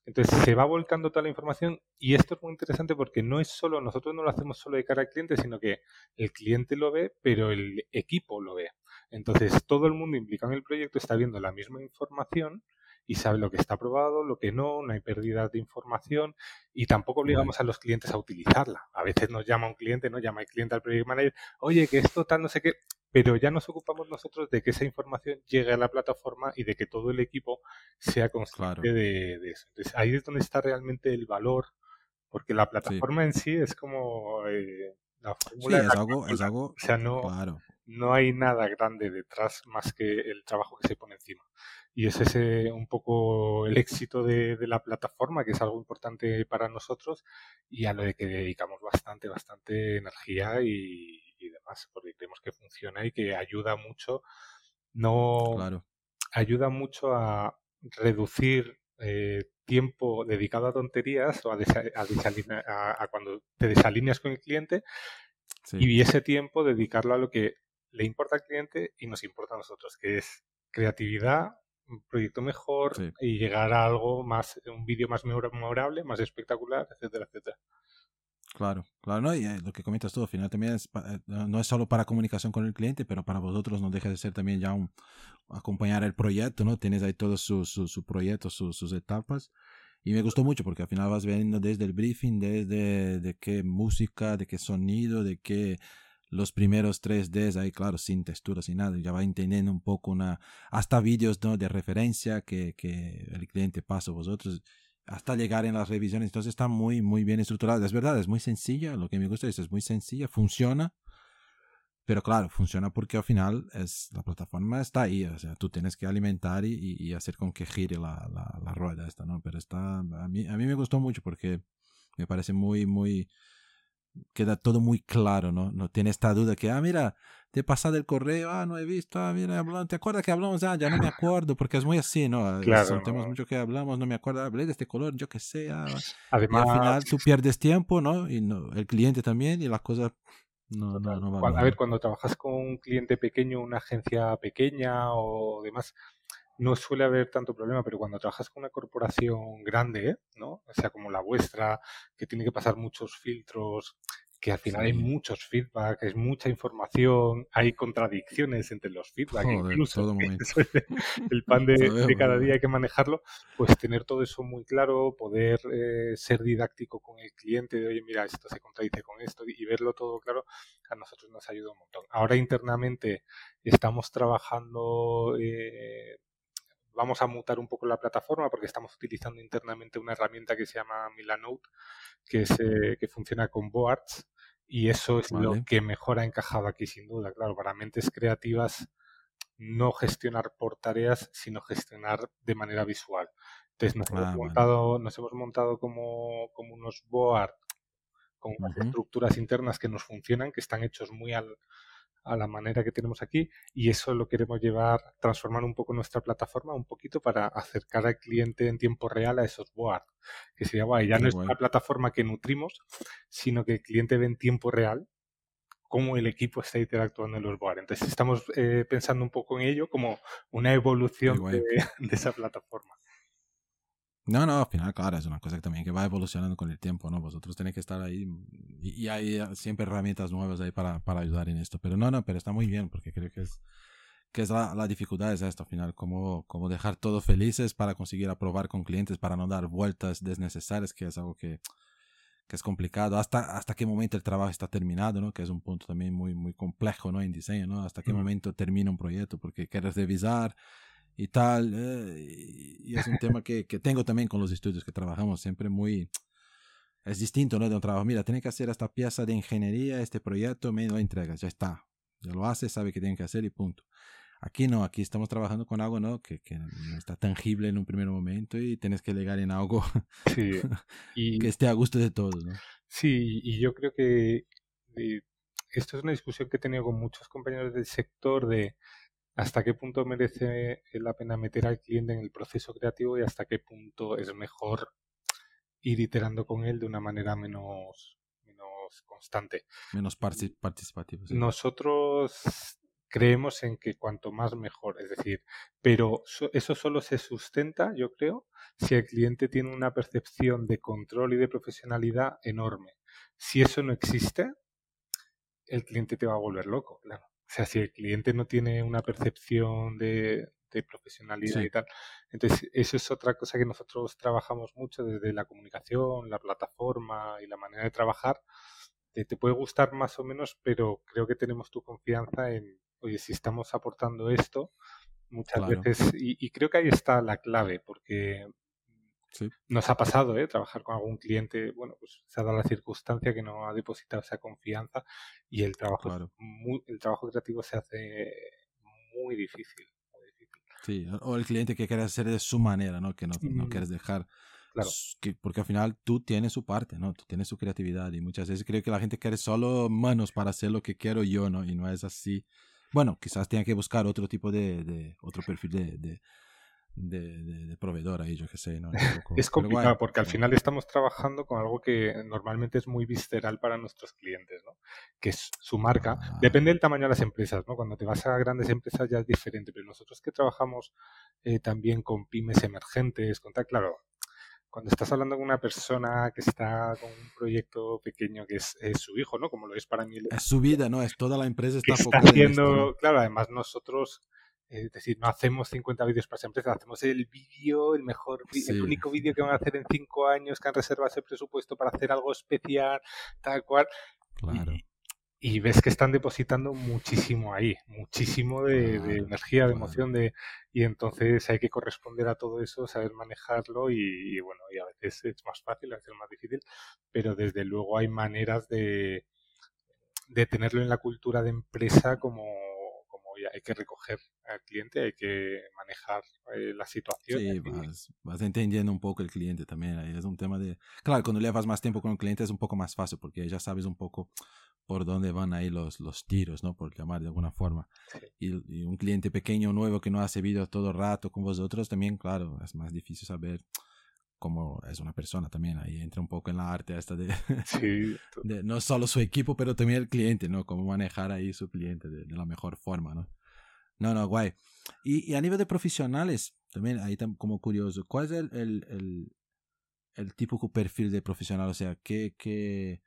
entonces se va volcando toda la información y esto es muy interesante porque no es solo, nosotros no lo hacemos solo de cara al cliente, sino que el cliente lo ve, pero el equipo lo ve. Entonces todo el mundo implicado en el proyecto está viendo la misma información y sabe lo que está aprobado, lo que no, no hay pérdidas de información y tampoco obligamos a los clientes a utilizarla. A veces nos llama un cliente, no llama el cliente al project manager, oye, que esto tal, no sé qué, pero ya nos ocupamos nosotros de que esa información llegue a la plataforma y de que todo el equipo sea consciente de, eso. Entonces ahí es donde está realmente el valor, porque la plataforma en sí es como eh, la fórmula. Sí, es, algo, es algo, o sea, no, no hay nada grande detrás más que el trabajo que se pone encima. Y ese es ese un poco el éxito de, la plataforma, que es algo importante para nosotros y a lo de que dedicamos bastante, bastante energía y, demás, porque creemos que funciona y que ayuda mucho, no ayuda mucho a reducir eh, tiempo dedicado a tonterías o a, a, cuando te desalineas con el cliente y ese tiempo dedicarlo a lo que le importa al cliente y nos importa a nosotros, que es creatividad, un proyecto mejor y llegar a algo más, un vídeo más memorable, más espectacular, etcétera, etcétera. Claro, claro, ¿no? y eh, lo que comentas tú, al final también es, eh, no es solo para comunicación con el cliente, pero para vosotros no deja de ser también ya un acompañar el proyecto, ¿no? Tienes ahí todos sus su, su proyectos, sus etapas. Y me gustó mucho porque al final vas viendo desde el briefing, desde de qué música, de qué sonido, de qué los primeros 3Ds ahí, claro, sin texturas, sin nada, ya va entendiendo un poco una, hasta vídeos ¿no? de referencia que, que el cliente pasa a vosotros, hasta llegar en las revisiones, entonces está muy, muy bien estructurado, es verdad, es muy sencilla, lo que me gusta es, es muy sencilla, funciona, pero claro, funciona porque al final es, la plataforma está ahí, o sea, tú tienes que alimentar y, y hacer con que gire la, la, la, rueda esta, ¿no? Pero está, a mí, a mí me gustó mucho porque me parece muy, muy, queda todo muy claro, ¿no? No tiene esta duda que, ah, mira, te he pasado el correo, ah, no he visto, ah, mira, ¿te acuerdas que hablamos? Ah, ya no me acuerdo, porque es muy así, ¿no? Claro. Son temas mucho que hablamos, no me acuerdo, hablé de este color, yo qué sé. Ah, Además, al final tú pierdes tiempo, ¿no? Y no, el cliente también, y las cosas no, no, no van A ver, cuando trabajas con un cliente pequeño, una agencia pequeña o demás, no suele haber tanto problema, pero cuando trabajas con una corporación grande, ¿no? O sea, como la vuestra, que tiene que pasar muchos filtros, que al final hay muchos feedback, es mucha información, hay contradicciones entre los feedback, incluso <laughs> el pan de, cada día hay que manejarlo, pues tener todo eso muy claro, poder eh, ser didáctico con el cliente de, oye, mira, esto se contradice con esto y verlo todo claro, a nosotros nos ayuda un montón. Ahora internamente estamos trabajando eh, vamos a mutar un poco la plataforma porque estamos utilizando internamente una herramienta que se llama Milanote, que, eh, que funciona con boards y eso es lo que mejor ha encajado aquí sin duda. Claro, para mentes creativas no gestionar por tareas, sino gestionar de manera visual. Entonces nos, hemos, ah, montado, nos hemos montado como, como unos boards con estructuras internas que nos funcionan, que están hechos muy al, a la manera que tenemos aquí y eso lo queremos llevar, transformar un poco nuestra plataforma un poquito para acercar al cliente en tiempo real a esos boards, que sería guay. Ya no es una plataforma que nutrimos, sino que el cliente ve en tiempo real cómo el equipo está interactuando en los board. Entonces estamos eh, pensando un poco en ello como una evolución <laughs> de, esa plataforma. No, no, al final, claro, es una cosa que también que va evolucionando con el tiempo, ¿no? Vosotros tenéis que estar ahí y, hay siempre herramientas nuevas ahí para, para, ayudar en esto. Pero no, no, pero está muy bien porque creo que es, que es la, la dificultad es esto al final, cómo, cómo dejar todo felices para conseguir aprobar con clientes, para no dar vueltas desnecesarias, que es algo que, que es complicado, hasta, hasta qué momento el trabajo está terminado, ¿no? Que es un punto también muy, muy complejo, ¿no? En diseño, ¿no? Hasta qué momento termina un proyecto, porque quieres revisar y tal, eh, y es un <laughs> tema que, que, tengo también con los estudios que trabajamos, siempre muy, es distinto, ¿no? De un trabajo, mira, tiene que hacer esta pieza de ingeniería, este proyecto, me lo entregas, ya está, ya lo hace, sabe que tiene que hacer y punto. Aquí no, aquí estamos trabajando con algo ¿no? que, que no está tangible en un primer momento y tienes que llegar en algo <laughs> y, que esté a gusto de todos. ¿no? Sí, y yo creo que esto es una discusión que he tenido con muchos compañeros del sector de hasta qué punto merece la pena meter al cliente en el proceso creativo y hasta qué punto es mejor ir iterando con él de una manera menos, menos constante. Menos participativa. Nosotros creemos en que cuanto más mejor, es decir, pero eso solo se sustenta, yo creo, si el cliente tiene una percepción de control y de profesionalidad enorme. Si eso no existe, el cliente te va a volver loco, claro. O sea, si el cliente no tiene una percepción de, profesionalidad y tal. Entonces, eso es otra cosa que nosotros trabajamos mucho desde la comunicación, la plataforma y la manera de trabajar. Te, te puede gustar más o menos, pero creo que tenemos tu confianza en, oye, si estamos aportando esto, muchas veces, y, creo que ahí está la clave, porque nos ha pasado, ¿eh? Trabajar con algún cliente, bueno, pues se ha dado la circunstancia que no ha depositado esa confianza y el trabajo, el trabajo creativo se hace muy difícil, Sí, o el cliente que quiere hacer de su manera, ¿no? Que no, no quieres dejar Claro. Que, porque al final tú tienes su parte, ¿no? Tú tienes su creatividad y muchas veces creo que la gente quiere solo manos para hacer lo que quiero yo, ¿no? Y no es así. Bueno, quizás tenga que buscar otro tipo de, de otro perfil de, de, de, proveedor ahí, yo qué sé. ¿no? <laughs> es complicado porque al final estamos trabajando con algo que normalmente es muy visceral para nuestros clientes, ¿no? Que es su marca. Ah. Depende del tamaño de las empresas, ¿no? Cuando te vas a grandes empresas ya es diferente, pero nosotros que trabajamos eh, también con pymes emergentes, con tal, claro, cuando estás hablando con una persona que está con un proyecto pequeño que es, su hijo, ¿no? Como lo es para mí. Es su vida, ¿no? Es toda la empresa está, está haciendo, claro, además nosotros, es decir, no hacemos 50 vídeos para esa empresa, hacemos el vídeo, el mejor, el único vídeo que van a hacer en cinco años, que han reservado ese presupuesto para hacer algo especial, tal cual. Claro. Y ves que están depositando muchísimo ahí, muchísimo de, energía, de emoción, de y entonces hay que corresponder a todo eso, saber manejarlo y, bueno, y a veces es más fácil, a veces es más difícil, pero desde luego hay maneras de, de tenerlo en la cultura de empresa como, hay que recoger al cliente, hay que manejar eh, la situación. Sí, vas, vas, entendiendo un poco el cliente también, ahí es un tema de... Claro, cuando llevas más tiempo con el cliente es un poco más fácil porque ya sabes un poco por dónde van ahí los, los tiros, ¿no? Por llamar de alguna forma. Y, un cliente pequeño, nuevo, que no hace vídeos todo el rato con vosotros, también, claro, es más difícil saber cómo es una persona también. Ahí entra un poco en la arte esta de, <laughs> de no solo su equipo, pero también el cliente, ¿no? Cómo manejar ahí su cliente de, la mejor forma, ¿no? No, no, guay. Y, y, a nivel de profesionales, también ahí como curioso, ¿cuál es el, el, el, el típico perfil de profesional? O sea, ¿qué, qué,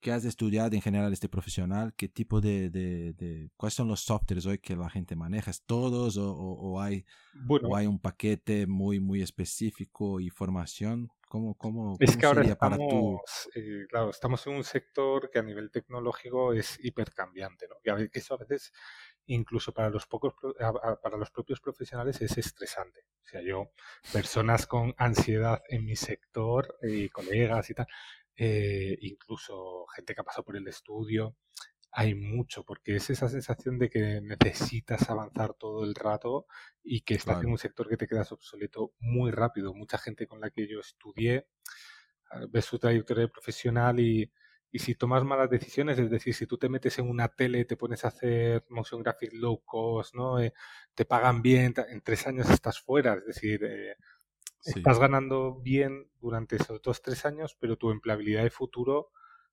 ¿Qué has estudiado en general este profesional? ¿Qué tipo de, de, de, cuáles son los softwares hoy que la gente maneja? ¿Es todos o, o, hay, o hay un paquete muy, muy específico y formación? ¿Cómo, cómo, es que ahora estamos, eh, claro, estamos en un sector que a nivel tecnológico es hipercambiante, ¿no? Que, eso a veces incluso para los pocos para los propios profesionales es estresante. O sea, yo personas con ansiedad en mi sector y eh, colegas y tal eh, incluso gente que ha pasado por el estudio. Hay mucho, porque es esa sensación de que necesitas avanzar todo el rato y que estás en un sector que te quedas obsoleto muy rápido. Mucha gente con la que yo estudié, ah, ves su trayectoria profesional y, y si tomas malas decisiones, es decir, si tú te metes en una tele, te pones a hacer motion graphic low cost, ¿no? Eh, te pagan bien, en tres años estás fuera, es decir, eh, Estás ganando bien durante esos dos, tres años, pero tu empleabilidad de futuro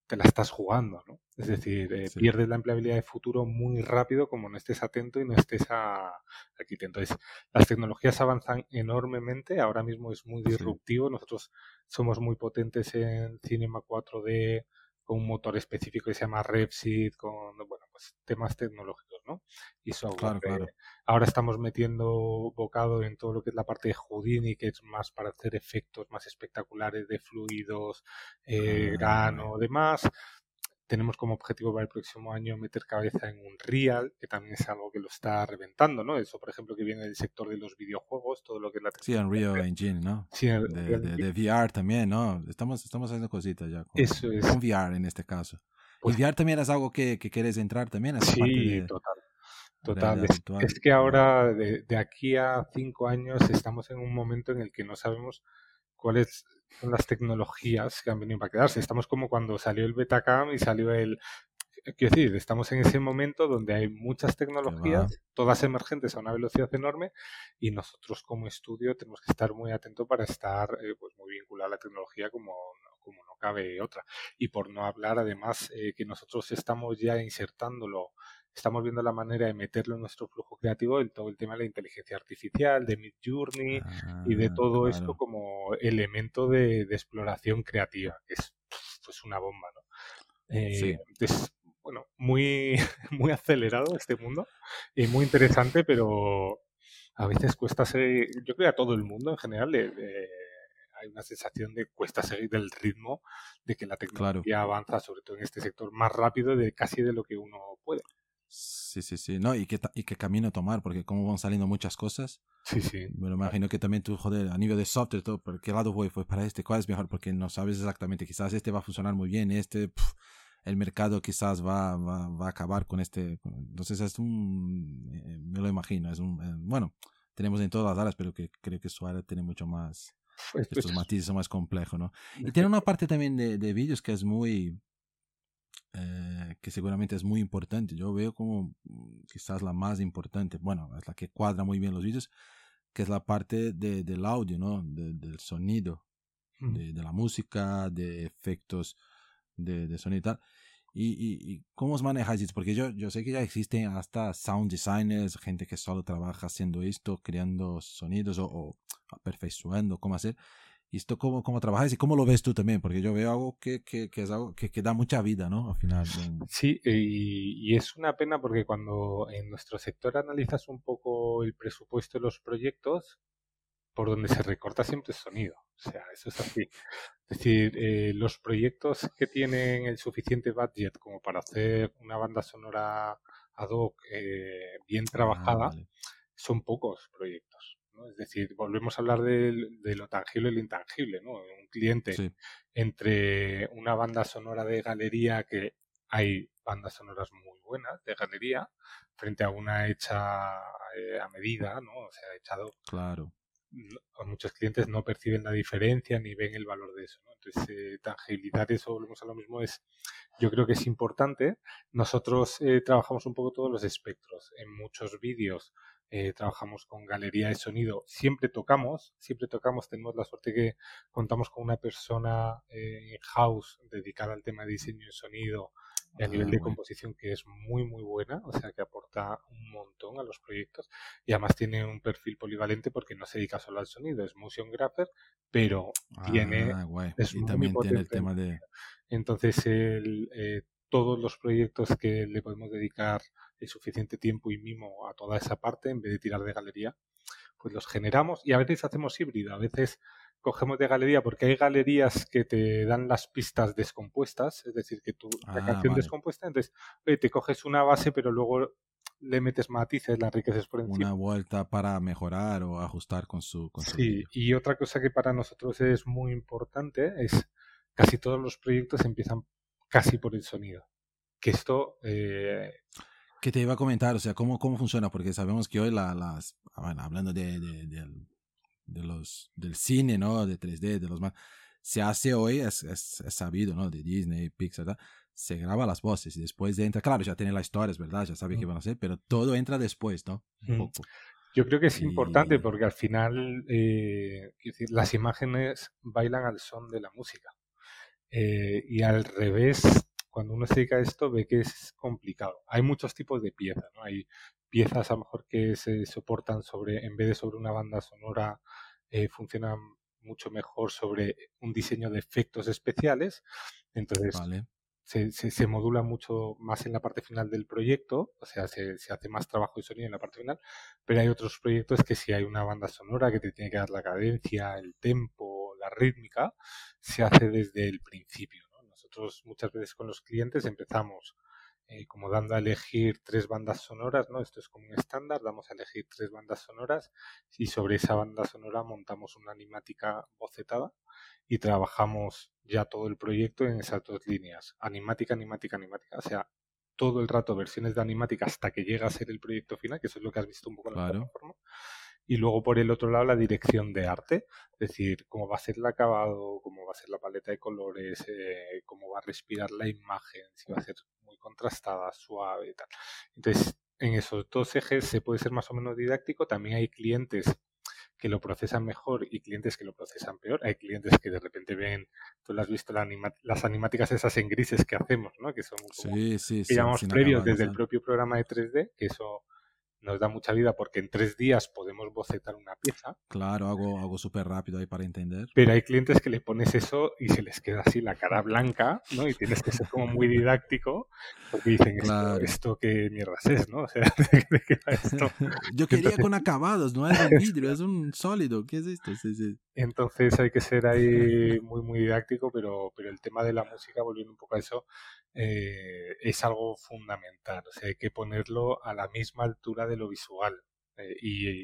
te la estás jugando, ¿no? Es decir, eh, pierdes la empleabilidad de futuro muy rápido como no estés atento y no estés a, aquí. Entonces, las tecnologías avanzan enormemente, ahora mismo es muy disruptivo, nosotros somos muy potentes en Cinema 4D, con un motor específico que se llama Repsid, con bueno, pues temas tecnológicos, ¿no? Y software. Claro, Ahora estamos metiendo bocado en todo lo que es la parte de Houdini, que es más para hacer efectos más espectaculares de fluidos, eh, ah, grano, demás tenemos como objetivo para el próximo año meter cabeza en un real, que también es algo que lo está reventando, ¿no? Eso, por ejemplo, que viene del sector de los videojuegos, todo lo que es la Sí, Unreal Engine, ¿no? Sí, de, de, VR también, ¿no? Estamos, estamos haciendo cositas ya. Con, Eso es. Con VR en este caso. ¿Y pues VR también es algo que, que quieres entrar también? Sí, total. Total. Es, es, que ahora, de, de aquí a cinco años, estamos en un momento en el que no sabemos cuáles son las tecnologías que han venido para quedarse. Estamos como cuando salió el Betacam y salió el... Quiero decir, estamos en ese momento donde hay muchas tecnologías, todas emergentes a una velocidad enorme, y nosotros como estudio tenemos que estar muy atentos para estar eh, pues muy vinculados a la tecnología como, como no cabe otra. Y por no hablar, además, eh, que nosotros estamos ya insertándolo estamos viendo la manera de meterlo en nuestro flujo creativo en todo el tema de la inteligencia artificial, de Mid Journey y de ah, todo esto como elemento de, exploración creativa, que es pues una bomba, ¿no? Eh, es, bueno, muy, <laughs> muy acelerado este mundo y muy interesante, pero a veces cuesta seguir, yo creo que a todo el mundo en general hay una sensación de cuesta seguir el ritmo de que la tecnología avanza, sobre todo en este sector, más rápido de casi de lo que uno puede. Sí, sí, sí. No, y qué, y qué camino tomar, porque como van saliendo muchas cosas. Sí, sí. Me lo imagino que también tú, joder, a nivel de software, todo, ¿por qué lado voy? Pues para este, ¿cuál es mejor? Porque no sabes exactamente. Quizás este va a funcionar muy bien, este, el mercado quizás va, va, va, a acabar con este. Entonces es un. Eh, me lo imagino. Es un. Eh, bueno, tenemos en todas las áreas, pero que creo que su área tiene mucho más. Pues, estos pues matices son más complejos, ¿no? Y <laughs> tiene una parte también de, de vídeos que es muy eh, que seguramente es muy importante. Yo veo como mm, quizás la más importante, bueno, es la que cuadra muy bien los vídeos, que es la parte de, del audio, ¿no? del sonido, de, de, la música, de efectos de, de sonido y tal. Y, y, cómo os manejáis? Porque yo, yo sé que ya existen hasta sound designers, gente que solo trabaja haciendo esto, creando sonidos o, o perfeccionando cómo hacer. ¿Y esto cómo, cómo trabajas y cómo lo ves tú también? Porque yo veo algo que, que, que es algo que, que, da mucha vida, ¿no? Al final. Sí, y, y, es una pena porque cuando en nuestro sector analizas un poco el presupuesto de los proyectos, por donde se recorta siempre el sonido. O sea, eso es así. Es decir, eh, los proyectos que tienen el suficiente budget como para hacer una banda sonora ad hoc eh, bien ah, trabajada, son pocos proyectos. Es decir, volvemos a hablar de, lo tangible y lo intangible, ¿no? Un cliente entre una banda sonora de galería que hay bandas sonoras muy buenas de galería frente a una hecha eh, a medida, ¿no? O sea, echado. Claro. muchos clientes no perciben la diferencia ni ven el valor de eso, ¿no? Entonces, eh, tangibilidad, eso volvemos a lo mismo, es, yo creo que es importante. Nosotros eh, trabajamos un poco todos los espectros. En muchos vídeos eh, trabajamos con galería de sonido, siempre tocamos, siempre tocamos, tenemos la suerte que contamos con una persona en house dedicada al tema de diseño de sonido y a nivel ah, de composición que es muy muy buena, o sea que aporta un montón a los proyectos y además tiene un perfil polivalente porque no se dedica solo al sonido, es motion grapher, pero tiene ah, es y también tiene el tema de entonces el, eh, todos los proyectos que le podemos dedicar el suficiente tiempo y mimo a toda esa parte en vez de tirar de galería, pues los generamos y a veces hacemos híbrido, a veces cogemos de galería porque hay galerías que te dan las pistas descompuestas, es decir, que tú, la ah, canción descompuesta, entonces te coges una base pero luego le metes matices, la enriqueces por encima. Una vuelta para mejorar o ajustar con su... Con sí, y otra cosa que para nosotros es muy importante es casi todos los proyectos empiezan casi por el sonido. Que esto... Eh, que te iba a comentar, o sea, ¿cómo, cómo funciona? Porque sabemos que hoy la, las, bueno, hablando de, de, de, los, del cine, ¿no? De 3D, de los más, se hace hoy, es, es, sabido, ¿no? De Disney, Pixar, se graba las voces y después entra, claro, ya tiene las historias, ¿verdad? Ya sabe qué van a hacer, pero todo entra después, ¿no? Yo creo que es importante porque al final, eh, decir, las imágenes bailan al son de la música. Eh, y al revés, cuando uno se dedica a esto, ve que es complicado. Hay muchos tipos de piezas, ¿no? Hay piezas a lo mejor que se soportan sobre, en vez de sobre una banda sonora, eh, funcionan mucho mejor sobre un diseño de efectos especiales. Entonces, se, se, modula mucho más en la parte final del proyecto, o sea, se, se, hace más trabajo de sonido en la parte final, pero hay otros proyectos que si hay una banda sonora que te tiene que dar la cadencia, el tempo, la rítmica, se hace desde el principio. Nosotros muchas veces con los clientes empezamos eh, como dando a elegir tres bandas sonoras, ¿no? Esto es como un estándar, damos a elegir tres bandas sonoras y sobre esa banda sonora montamos una animática bocetada y trabajamos ya todo el proyecto en esas dos líneas, animática, animática, animática, o sea, todo el rato versiones de animática hasta que llega a ser el proyecto final, que eso es lo que has visto un poco en la plataforma. Y luego por el otro lado la dirección de arte, es decir, cómo va a ser el acabado, cómo va a ser la paleta de colores, eh, cómo va a respirar la imagen, si va a ser muy contrastada, suave y tal. Entonces, en esos dos ejes se puede ser más o menos didáctico. También hay clientes que lo procesan mejor y clientes que lo procesan peor. Hay clientes que de repente ven, tú lo has visto, las animáticas esas en grises que hacemos, ¿no? Que son como, sí, sí, previos desde el propio programa de 3D, que eso nos da mucha vida porque en tres días podemos bocetar una pieza. Claro, hago, hago súper rápido ahí para entender. Pero hay clientes que le pones eso y se les queda así la cara blanca, ¿no? Y tienes que ser como muy didáctico porque dicen, esto, esto qué mierdas es, ¿no? O sea, <laughs> ¿de, qué esto? <laughs> Yo quería con acabados, no es un vidrio, es un sólido, ¿qué es esto? Entonces hay que ser ahí muy, muy didáctico, pero, pero el tema de la música, volviendo un poco a eso, eh, es algo fundamental. O sea, hay que ponerlo a la misma altura de lo visual. Eh, y,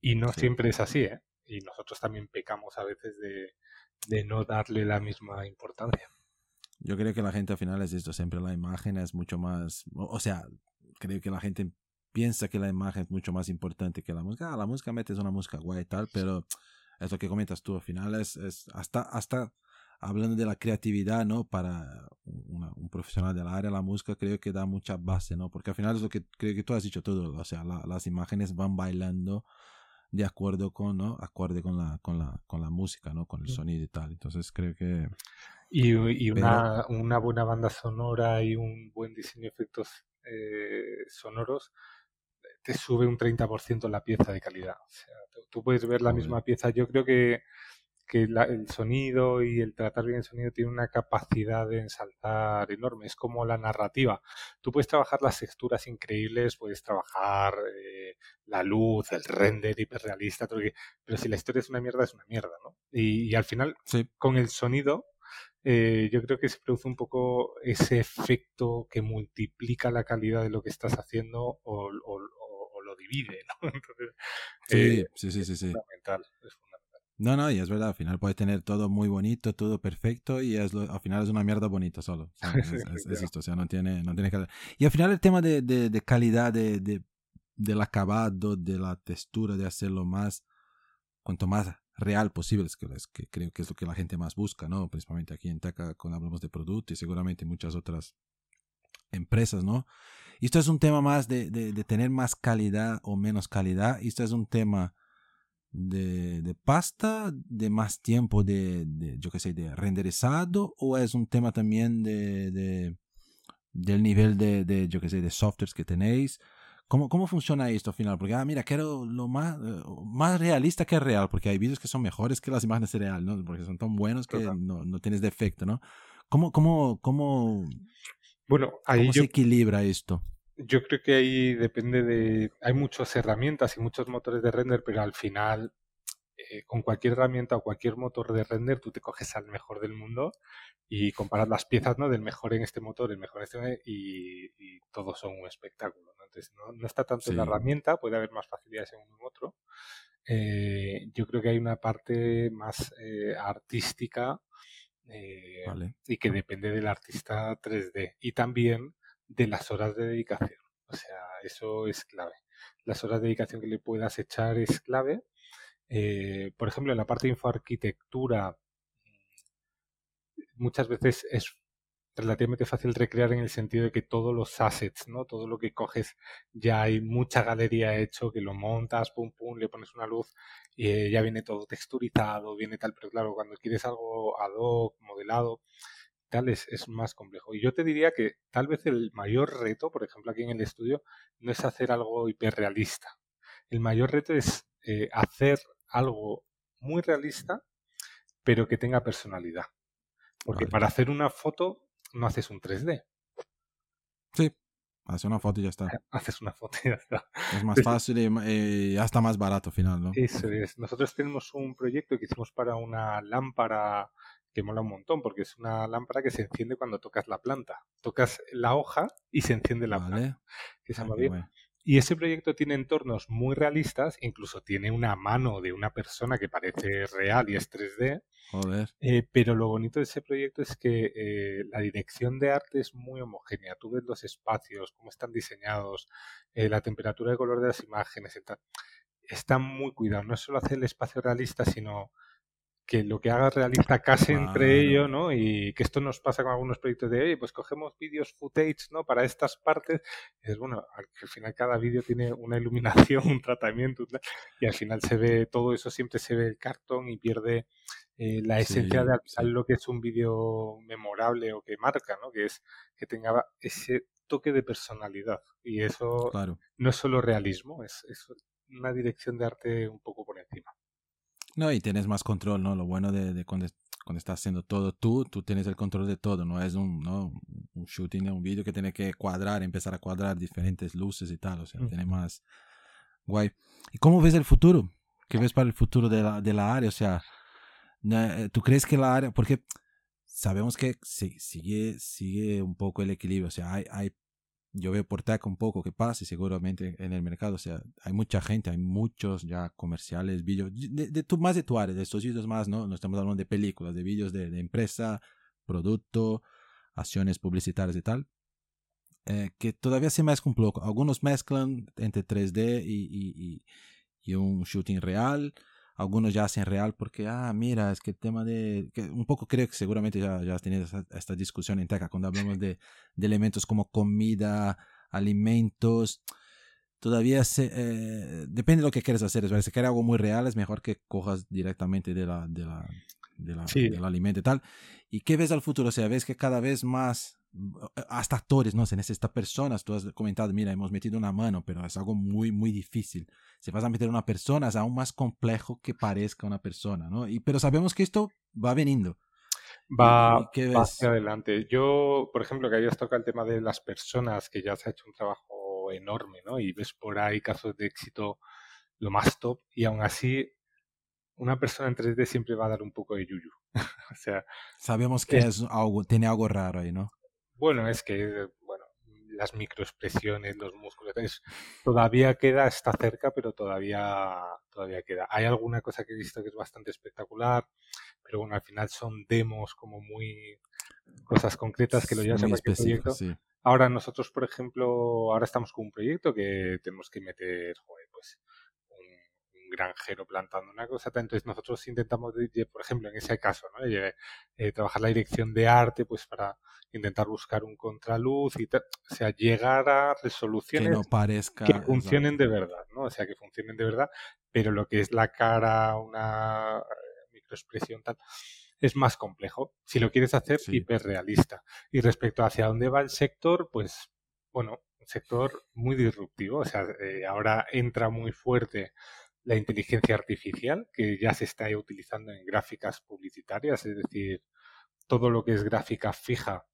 y no siempre es así, ¿eh? Y nosotros también pecamos a veces de, de no darle la misma importancia. Yo creo que la gente al final es esto, siempre la imagen es mucho más, o sea, creo que la gente piensa que la imagen es mucho más importante que la música. Ah, la música metes una música guay y tal, pero es lo que comentas tú, al final es, es hasta, hasta hablando de la creatividad, ¿no? Para un profesional del área, la música creo que da mucha base, ¿no? Porque al final es lo que creo que tú has dicho todo, o sea, las imágenes van bailando de acuerdo con, ¿no? Acorde con la, con la, con la música, ¿no? Con el sonido y tal. Entonces creo que... Y, y una, una, buena banda sonora y un buen diseño de efectos eh, sonoros te sube un 30% la pieza de calidad. O sea, tú puedes ver la misma pieza. Yo creo que que el sonido y el tratar bien el sonido tiene una capacidad de ensalzar enorme. Es como la narrativa. Tú puedes trabajar las texturas increíbles, puedes trabajar eh, la luz, el render hiperrealista, pero si la historia es una mierda, es una mierda, ¿no? Y, al final, con el sonido, eh, yo creo que se produce un poco ese efecto que multiplica la calidad de lo que estás haciendo o, lo divide, ¿no? <laughs> Entonces, sí, sí, sí, sí, sí. fundamental. Es fundamental. No, no, y es verdad, al final puedes tener todo muy bonito, todo perfecto, y es al final es una mierda bonita solo. <laughs> Es, esto, o sea, no tiene, no tiene Y al final el tema de, de, calidad, de, de, del acabado, de la textura, de hacerlo más, cuanto más real posible, es que, es que creo que es lo que la gente más busca, ¿no? Principalmente aquí en TACA cuando hablamos de producto y seguramente muchas otras empresas, ¿no? Y esto es un tema más de, de, de tener más calidad o menos calidad, y esto es un tema de, de, pasta, de más tiempo de, de, yo qué sé, de renderizado, o es un tema también de, de del nivel de, de, yo qué sé, de softwares que tenéis? ¿Cómo, ¿Cómo funciona esto al final? Porque, ah, mira, quiero lo más, eh, más realista que real, porque hay vídeos que son mejores que las imágenes real, ¿no? Porque son tan buenos que no, no, tienes defecto, ¿no? ¿Cómo, cómo, cómo, bueno, ahí ¿cómo se equilibra esto? Yo creo que ahí depende de... Hay muchas herramientas y muchos motores de render, pero al final eh, con cualquier herramienta o cualquier motor de render tú te coges al mejor del mundo y comparas las piezas ¿no? del mejor en este motor, el mejor en este y, todos son un espectáculo. ¿no? Entonces no, está tanto en la herramienta, puede haber más facilidades en uno u otro. Eh, yo creo que hay una parte más eh, artística y que depende del artista 3D. Y también de las horas de dedicación. O sea, eso es clave. Las horas de dedicación que le puedas echar es clave. Eh, por ejemplo, en la parte de infoarquitectura, muchas veces es relativamente fácil recrear en el sentido de que todos los assets, ¿no? Todo lo que coges, ya hay mucha galería hecho, que lo montas, pum, pum, le pones una luz y eh, ya viene todo texturizado, viene tal, pero claro, cuando quieres algo ad hoc, modelado, tal, es, es más complejo. Y yo te diría que tal vez el mayor reto, por ejemplo, aquí en el estudio, no es hacer algo hiperrealista. El mayor reto es eh, hacer algo muy realista, pero que tenga personalidad. Porque para hacer una foto no haces un 3D. Sí, haces una foto y ya está. <laughs> Haces una foto y ya está. Es más fácil y, ya está más barato al final, ¿no? Eso es. Nosotros tenemos un proyecto que hicimos para una lámpara que mola un montón, porque es una lámpara que se enciende cuando tocas la planta. Tocas la hoja y se enciende la planta. Que se ah, bien. Y ese proyecto tiene entornos muy realistas, incluso tiene una mano de una persona que parece real y es 3D. Joder. Eh, pero lo bonito de ese proyecto es que eh, la dirección de arte es muy homogénea. Tú ves los espacios, cómo están diseñados, eh, la temperatura de color de las imágenes, está muy cuidado. No solo hacer el espacio realista, sino que lo que haga realista casi entre ellos, ¿no? Y que esto nos pasa con algunos proyectos de, oye, pues cogemos vídeos footage, ¿no? Para estas partes. Y es bueno, al final cada vídeo tiene una iluminación, <laughs> un tratamiento, y al final se ve todo eso, siempre se ve el cartón y pierde eh, la esencia de lo que es un vídeo memorable o que marca, ¿no? Que es que tenga ese toque de personalidad. Y eso no es solo realismo, es, es una dirección de arte un poco por encima. No, y tienes más control, ¿no? Lo bueno de, cuando, cuando, estás haciendo todo tú, tú tienes el control de todo, no es un, ¿no? un shooting, un vídeo que tiene que cuadrar, empezar a cuadrar diferentes luces y tal, o sea, tiene más guay. ¿Y cómo ves el futuro? ¿Qué ves para el futuro de la, de la área? O sea, eh, ¿tú crees que la área, porque sabemos que sigue, sigue un poco el equilibrio, o sea, hay, hay yo veo por TAC un poco que pasa y seguramente en el mercado, o sea, hay mucha gente, hay muchos ya comerciales, vídeos, de, tu, más de tu área, de estos vídeos más, ¿no? No estamos hablando de películas, de vídeos de, empresa, producto, acciones publicitarias y tal, eh, que todavía se mezcla un poco. Algunos mezclan entre 3D y, y, y un shooting real, algunos ya hacen real porque, ah, mira, es que el tema de, que un poco creo que seguramente ya, ya has tenido esta, discusión en TECA cuando hablamos de, de, elementos como comida, alimentos, todavía se, eh, depende de lo que quieres hacer. Si quieres algo muy real, es mejor que cojas directamente de la, de la, de la, del alimento y tal. ¿Y qué ves al futuro? O sea, ves que cada vez más hasta actores, no se necesitan personas. Tú has comentado, mira, hemos metido una mano, pero es algo muy, muy difícil. Si vas a meter una persona, es aún más complejo que parezca una persona, ¿no? Y, pero sabemos que esto va veniendo. Va, va hacia adelante. Yo, por ejemplo, que hayas tocado el tema de las personas, que ya se ha hecho un trabajo enorme, ¿no? Y ves por ahí casos de éxito lo más top, y aún así una persona en 3D siempre va a dar un poco de yuyu. <laughs> o sea, sabemos que es algo, tiene algo raro ahí, ¿no? Bueno, es que, bueno, las microexpresiones, los músculos, todavía queda, está cerca, pero todavía, todavía queda. Hay alguna cosa que he visto que es bastante espectacular, pero bueno, al final son demos como muy cosas concretas que lo llevas a cualquier proyecto. Ahora nosotros, por ejemplo, ahora estamos con un proyecto que tenemos que meter, joder, pues granjero plantando una cosa. Entonces nosotros intentamos, por ejemplo, en ese caso, ¿no? Eh, trabajar la dirección de arte, pues para intentar buscar un contraluz y o sea, llegar a resoluciones que, no parezca, que funcionen de verdad, ¿no? O sea, que funcionen de verdad, pero lo que es la cara, una eh, microexpresión tal, es más complejo. Si lo quieres hacer hiperrealista. Y respecto a hacia dónde va el sector, pues, bueno, un sector muy disruptivo. O sea, eh, ahora entra muy fuerte la inteligencia artificial, que ya se está utilizando en gráficas publicitarias, es decir, todo lo que es gráfica fija,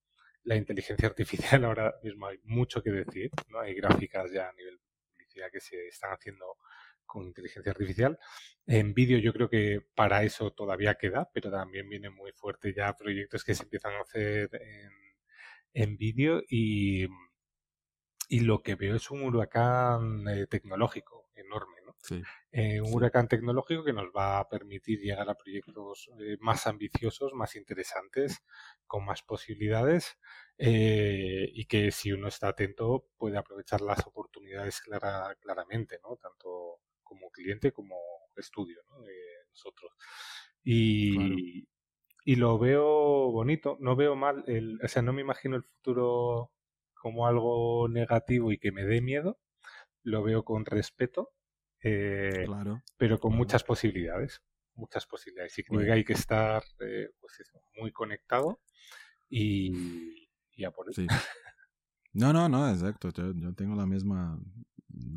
la inteligencia artificial <laughs> ahora mismo hay mucho que decir, ¿no? Hay gráficas ya a nivel publicidad que se están haciendo con inteligencia artificial. En vídeo yo creo que para eso todavía queda, pero también viene muy fuerte ya proyectos que se empiezan a hacer en, en vídeo y, y lo que veo es un huracán eh, tecnológico enorme. Eh, un huracán tecnológico que nos va a permitir llegar a proyectos eh, más ambiciosos, más interesantes, con más posibilidades eh, y que si uno está atento puede aprovechar las oportunidades claramente, ¿no? tanto como cliente como estudio ¿no? de nosotros. Y, y lo veo bonito, no veo mal, el, o sea, no me imagino el futuro como algo negativo y que me dé miedo, lo veo con respeto, eh, Claro. pero con muchas posibilidades, muchas posibilidades. Y creo que hay que estar eh, pues eso, muy conectado y, y a por. Sí. <laughs> No, no, no, exacto. Yo, yo tengo la misma,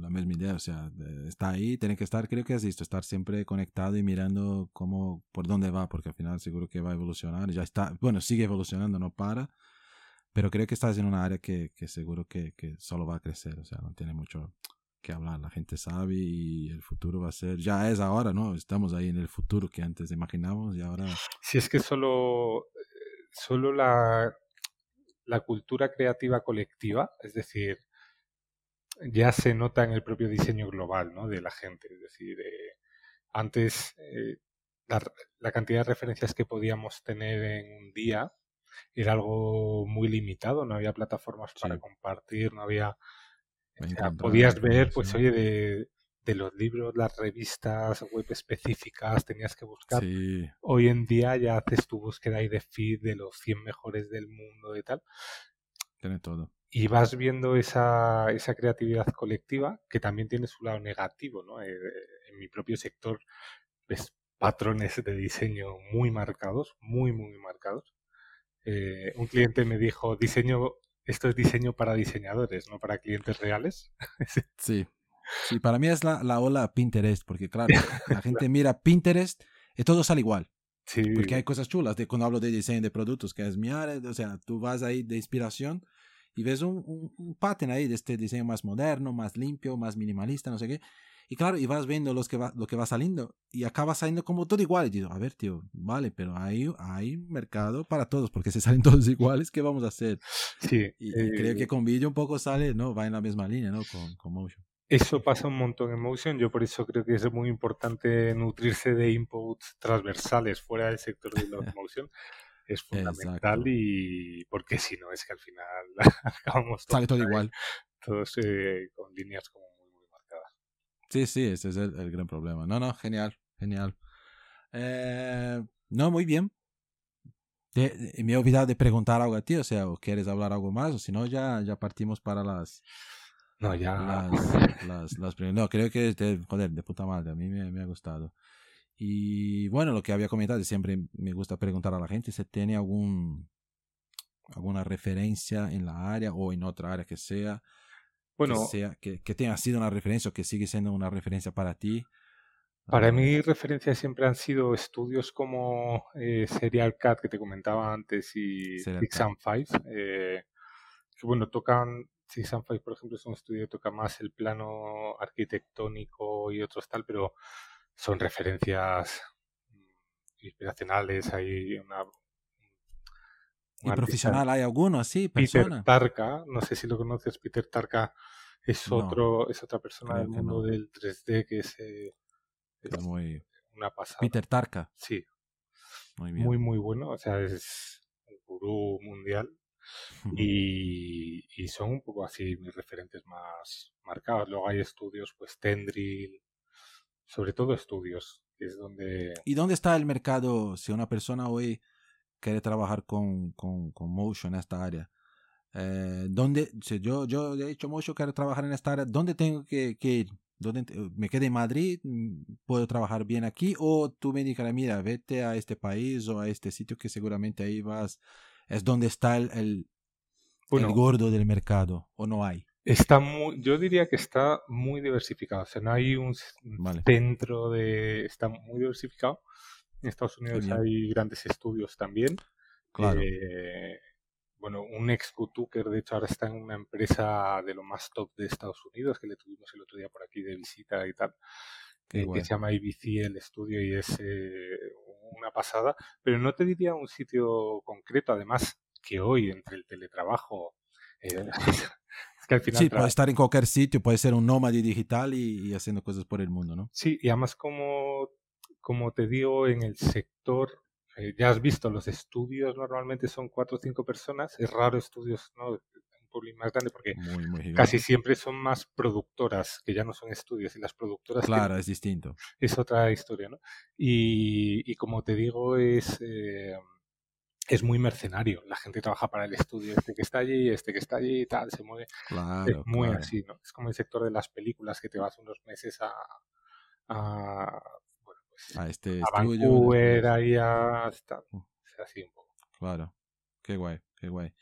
la misma idea. O sea, está ahí, tiene que estar, creo que es esto, estar siempre conectado y mirando cómo, por dónde va, porque al final seguro que va a evolucionar. Ya está, bueno, sigue evolucionando, no para. Pero creo que estás en una área que, que seguro que, que solo va a crecer. O sea, no tiene mucho que hablar. La gente sabe y el futuro va a ser, ya es ahora, ¿no? Estamos ahí en el futuro que antes imaginábamos y ahora, Si es que solo, eh, solo la, la cultura creativa colectiva, es decir, ya se nota en el propio diseño global ¿no? de la gente. Es decir, eh, antes eh, la, la cantidad de referencias que podíamos tener en un día era algo muy limitado, no había plataformas para compartir, no había... podías ver, pues oye, de, de los libros, las revistas web específicas, tenías que buscar sí, hoy en día ya haces tu búsqueda ahí de feed de los 100 mejores del mundo y tal, tiene todo. y vas viendo esa, esa creatividad colectiva que también tiene su lado negativo, ¿no? Eh, en mi propio sector ves patrones de diseño muy marcados, muy, muy marcados. Eh, un cliente me dijo, diseño, esto es diseño para diseñadores, no para clientes reales. <laughs> Sí. Sí, para mí es la, la ola Pinterest, porque claro, <laughs> la gente mira Pinterest y todo sale igual. Sí, Porque hay cosas chulas. De, cuando hablo de diseño de productos, que es mi área, o sea, tú vas ahí de inspiración y ves un, un, un pattern ahí de este diseño más moderno, más limpio, más minimalista, no sé qué. Y claro, y vas viendo los que va, lo que va saliendo y acaba saliendo como todo igual. Y digo, a ver, tío, vale, pero hay, hay mercado para todos, porque si salen <laughs> todos iguales, ¿qué vamos a hacer? sí, Y, eh, creo que con vídeo un poco sale, ¿no? Va en la misma línea, ¿no? Con, con Motion. Eso pasa un montón en Motion, yo por eso creo que es muy importante nutrirse de inputs transversales fuera del sector de los <laughs> Motion. Es fundamental Exacto. y porque si no es que al final <laughs> acabamos todos, Sale todo igual. todos eh, con líneas como. Sí, sí, ese es el, el gran problema. No, no, genial, genial. Eh, no, muy bien. Te- te- me he olvidado de preguntar algo a ti, o sea, o quieres hablar algo más, o si no, ya, ya partimos para las, No, ya las, las, las No, creo que, de, joder, de puta madre, a mí me, me ha gustado. Y bueno, lo que había comentado, siempre me gusta preguntar a la gente si tiene algún alguna referencia en la área o en otra área que sea, bueno, que, sea que, que tenga sido una referencia o que sigue siendo una referencia para ti. para Ah, mí referencias siempre han sido estudios como eh, Serial Cat que te comentaba antes y Serial Six Cat. and Five, eh, que bueno, tocan, Six and Five por ejemplo es un estudio que toca más el plano arquitectónico y otros tal, pero son referencias mm, inspiracionales, hay una... ¿Y profesional hay alguno así, Peter persona? Tarka, no sé si lo conoces, Peter Tarka es No, otro, es otra persona del mundo no. del 3D que es, eh, Es es muy... una pasada. Peter Tarka, Sí, muy bien. muy, muy bueno. O sea, es un gurú mundial y, y son un poco así mis referentes más marcados. Luego hay estudios, pues Tendril, sobre todo estudios, que es donde... ¿Y dónde está el mercado si una persona hoy quiere trabajar con, con, con Motion en esta área? Eh, ¿dónde, si yo, yo he hecho Motion, quiero trabajar en esta área, ¿dónde tengo que, que ir? ¿Dónde, te- ¿Me quedé en Madrid? Mm, ¿Puedo trabajar bien aquí? ¿O tú me dijeras, mira, vete a este país o a este sitio que seguramente ahí vas, es donde está el, el, Bueno, el gordo del mercado? ¿O no hay? está muy, yo diría que está muy diversificado. O sea, no hay un Vale. centro de... Está muy diversificado. En Estados Unidos hay grandes estudios también. Claro. Eh, bueno, un ex Tucker, de hecho, ahora está en una empresa de lo más top de Estados Unidos, que le tuvimos el otro día por aquí de visita y tal, eh, guay. que se llama IBC el estudio y es eh, una pasada. Pero no te diría un sitio concreto, además que hoy, entre el teletrabajo, eh, <laughs> es que al final... Sí, puede estar en cualquier sitio, puede ser un nómade digital y, y haciendo cosas por el mundo, ¿no? Sí, y además como, como te digo, en el sector, eh, ya has visto, los estudios normalmente son cuatro o cinco personas, es raro estudios, ¿no? Un público más grande porque Muy, muy casi siempre son más productoras, que ya no son estudios, y las productoras tienen- Claro, es distinto. es otra historia, ¿no? Y, y como te digo, es, eh, es muy mercenario. La gente trabaja para el estudio, este que está allí, este que está allí y tal, se mueve. Claro, es muy claro. así, ¿no? Es como el sector de las películas que te vas unos meses a, a A este a estudio. Vancouver, después- ahí a... tal. Mm. Es así un poco. Claro. Qué guay, qué guay.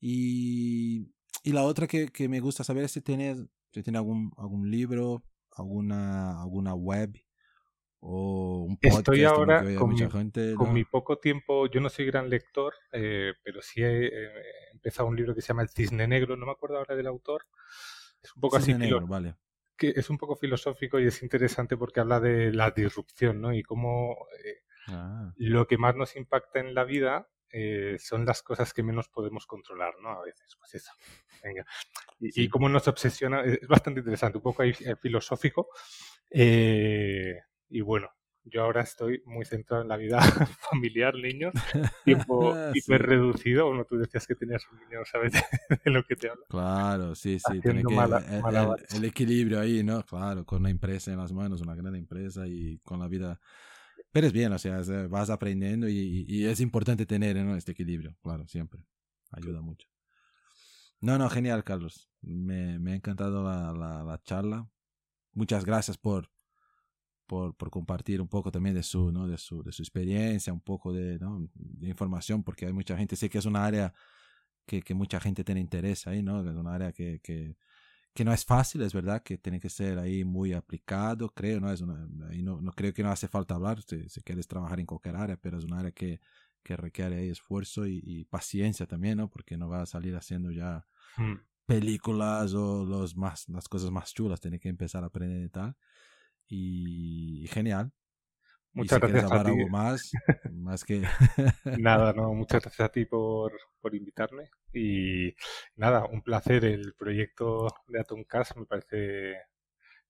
Y, y la otra que, que me gusta saber es si tienes, si tiene algún, algún libro, alguna, alguna web o un podcast Estoy ahora con mi- gente. Con ¿no? mi poco tiempo, yo no soy gran lector, eh, pero sí he, eh, empezado un libro que se llama El Cisne Negro, no me acuerdo ahora del autor. Es un poco Cisne así, negro, vale. Que es un poco filosófico y es interesante porque habla de la disrupción, ¿no? Y cómo eh, Ah, lo que más nos impacta en la vida eh, son las cosas que menos podemos controlar, ¿no? A veces, pues eso. Venga. Y, Sí. y cómo nos obsesiona, es bastante interesante, un poco ahí, eh, filosófico. Y bueno, yo ahora estoy muy centrado en la vida <laughs> familiar, niños, tiempo <laughs> Sí. hiper reducido. Bueno, tú decías que tenías un niño, ¿sabes <laughs> de lo que te hablo? Claro, sí, sí. Tiene que, mala- el- el, malabares. el equilibrio ahí, ¿no? Claro, con una empresa en las manos, una gran empresa y con la vida. Pero es bien, o sea, eh, vas aprendiendo y, y es importante tener ¿no? este equilibrio, claro, siempre. Ayuda mucho. No, no, genial, Carlos. Me, me ha encantado la, la, la charla. Muchas gracias por, por, por compartir un poco también de su, ¿no? de su, de su experiencia, un poco de, ¿no? de información, porque hay mucha gente, sé que es una área que, que mucha gente tiene interés ahí, ¿no? Es una área que, que, que no es fácil, es verdad, que tiene que ser ahí muy aplicado, creo, ¿no? Es una, ahí no, no creo que no hace falta hablar si, si quieres trabajar en cualquier área, pero es una área que, que requiere ahí esfuerzo y, y paciencia también, ¿no? Porque no va a salir haciendo ya Mm. películas o los más, las cosas más chulas, tiene que empezar a aprender y tal. Y, genial. Y Muchas si gracias a ti. algo más, más que... <laughs> Nada, no, <laughs> muchas gracias a ti por, por invitarme. Y nada, un placer. El proyecto de Atomcast me parece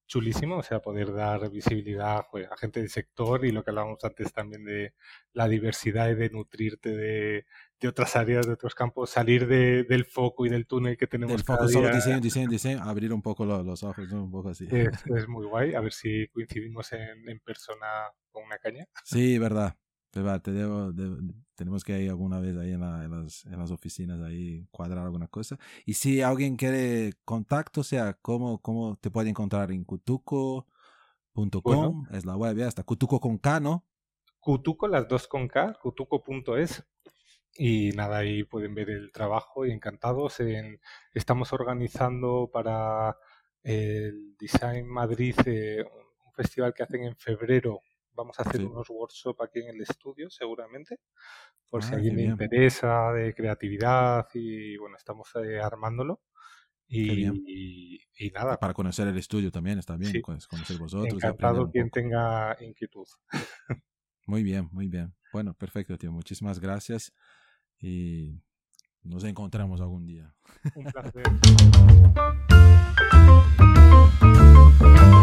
chulísimo, o sea, poder dar visibilidad pues, a gente del sector y lo que hablábamos antes también de la diversidad y de nutrirte de, de otras áreas, de otros campos, salir de, del foco y del túnel que tenemos Del cada foco solo día. diseño, diseño, diseño, abrir un poco lo- los ojos, ¿no? Un poco así. Es, <laughs> es muy guay, a ver si coincidimos en, en persona con una caña. Sí, verdad. te debo, de- tenemos que ir alguna vez ahí en, la- en las, en las oficinas ahí cuadrar alguna cosa. Y si alguien quiere contacto, o sea, ¿cómo, cómo te puede encontrar en cutuco.com? Bueno. Es la web, ya está. Cutuco con K, ¿no? Cutuco, las dos con K, cutuco.es. Y nada, ahí pueden ver el trabajo y encantados. En, estamos organizando para el Design Madrid eh, un, festival que hacen en febrero. Vamos a hacer Sí. unos workshops aquí en el estudio, seguramente, por si Ah, a alguien le interesa de creatividad y bueno, estamos eh, armándolo. Y, y, y nada, Para conocer el estudio también, está bien. Sí. con- Conocer vosotros. encantado quien tenga inquietud. Muy bien, muy bien. Bueno, perfecto, tío. Muchísimas gracias y nos encontramos algún día. Un placer. <laughs>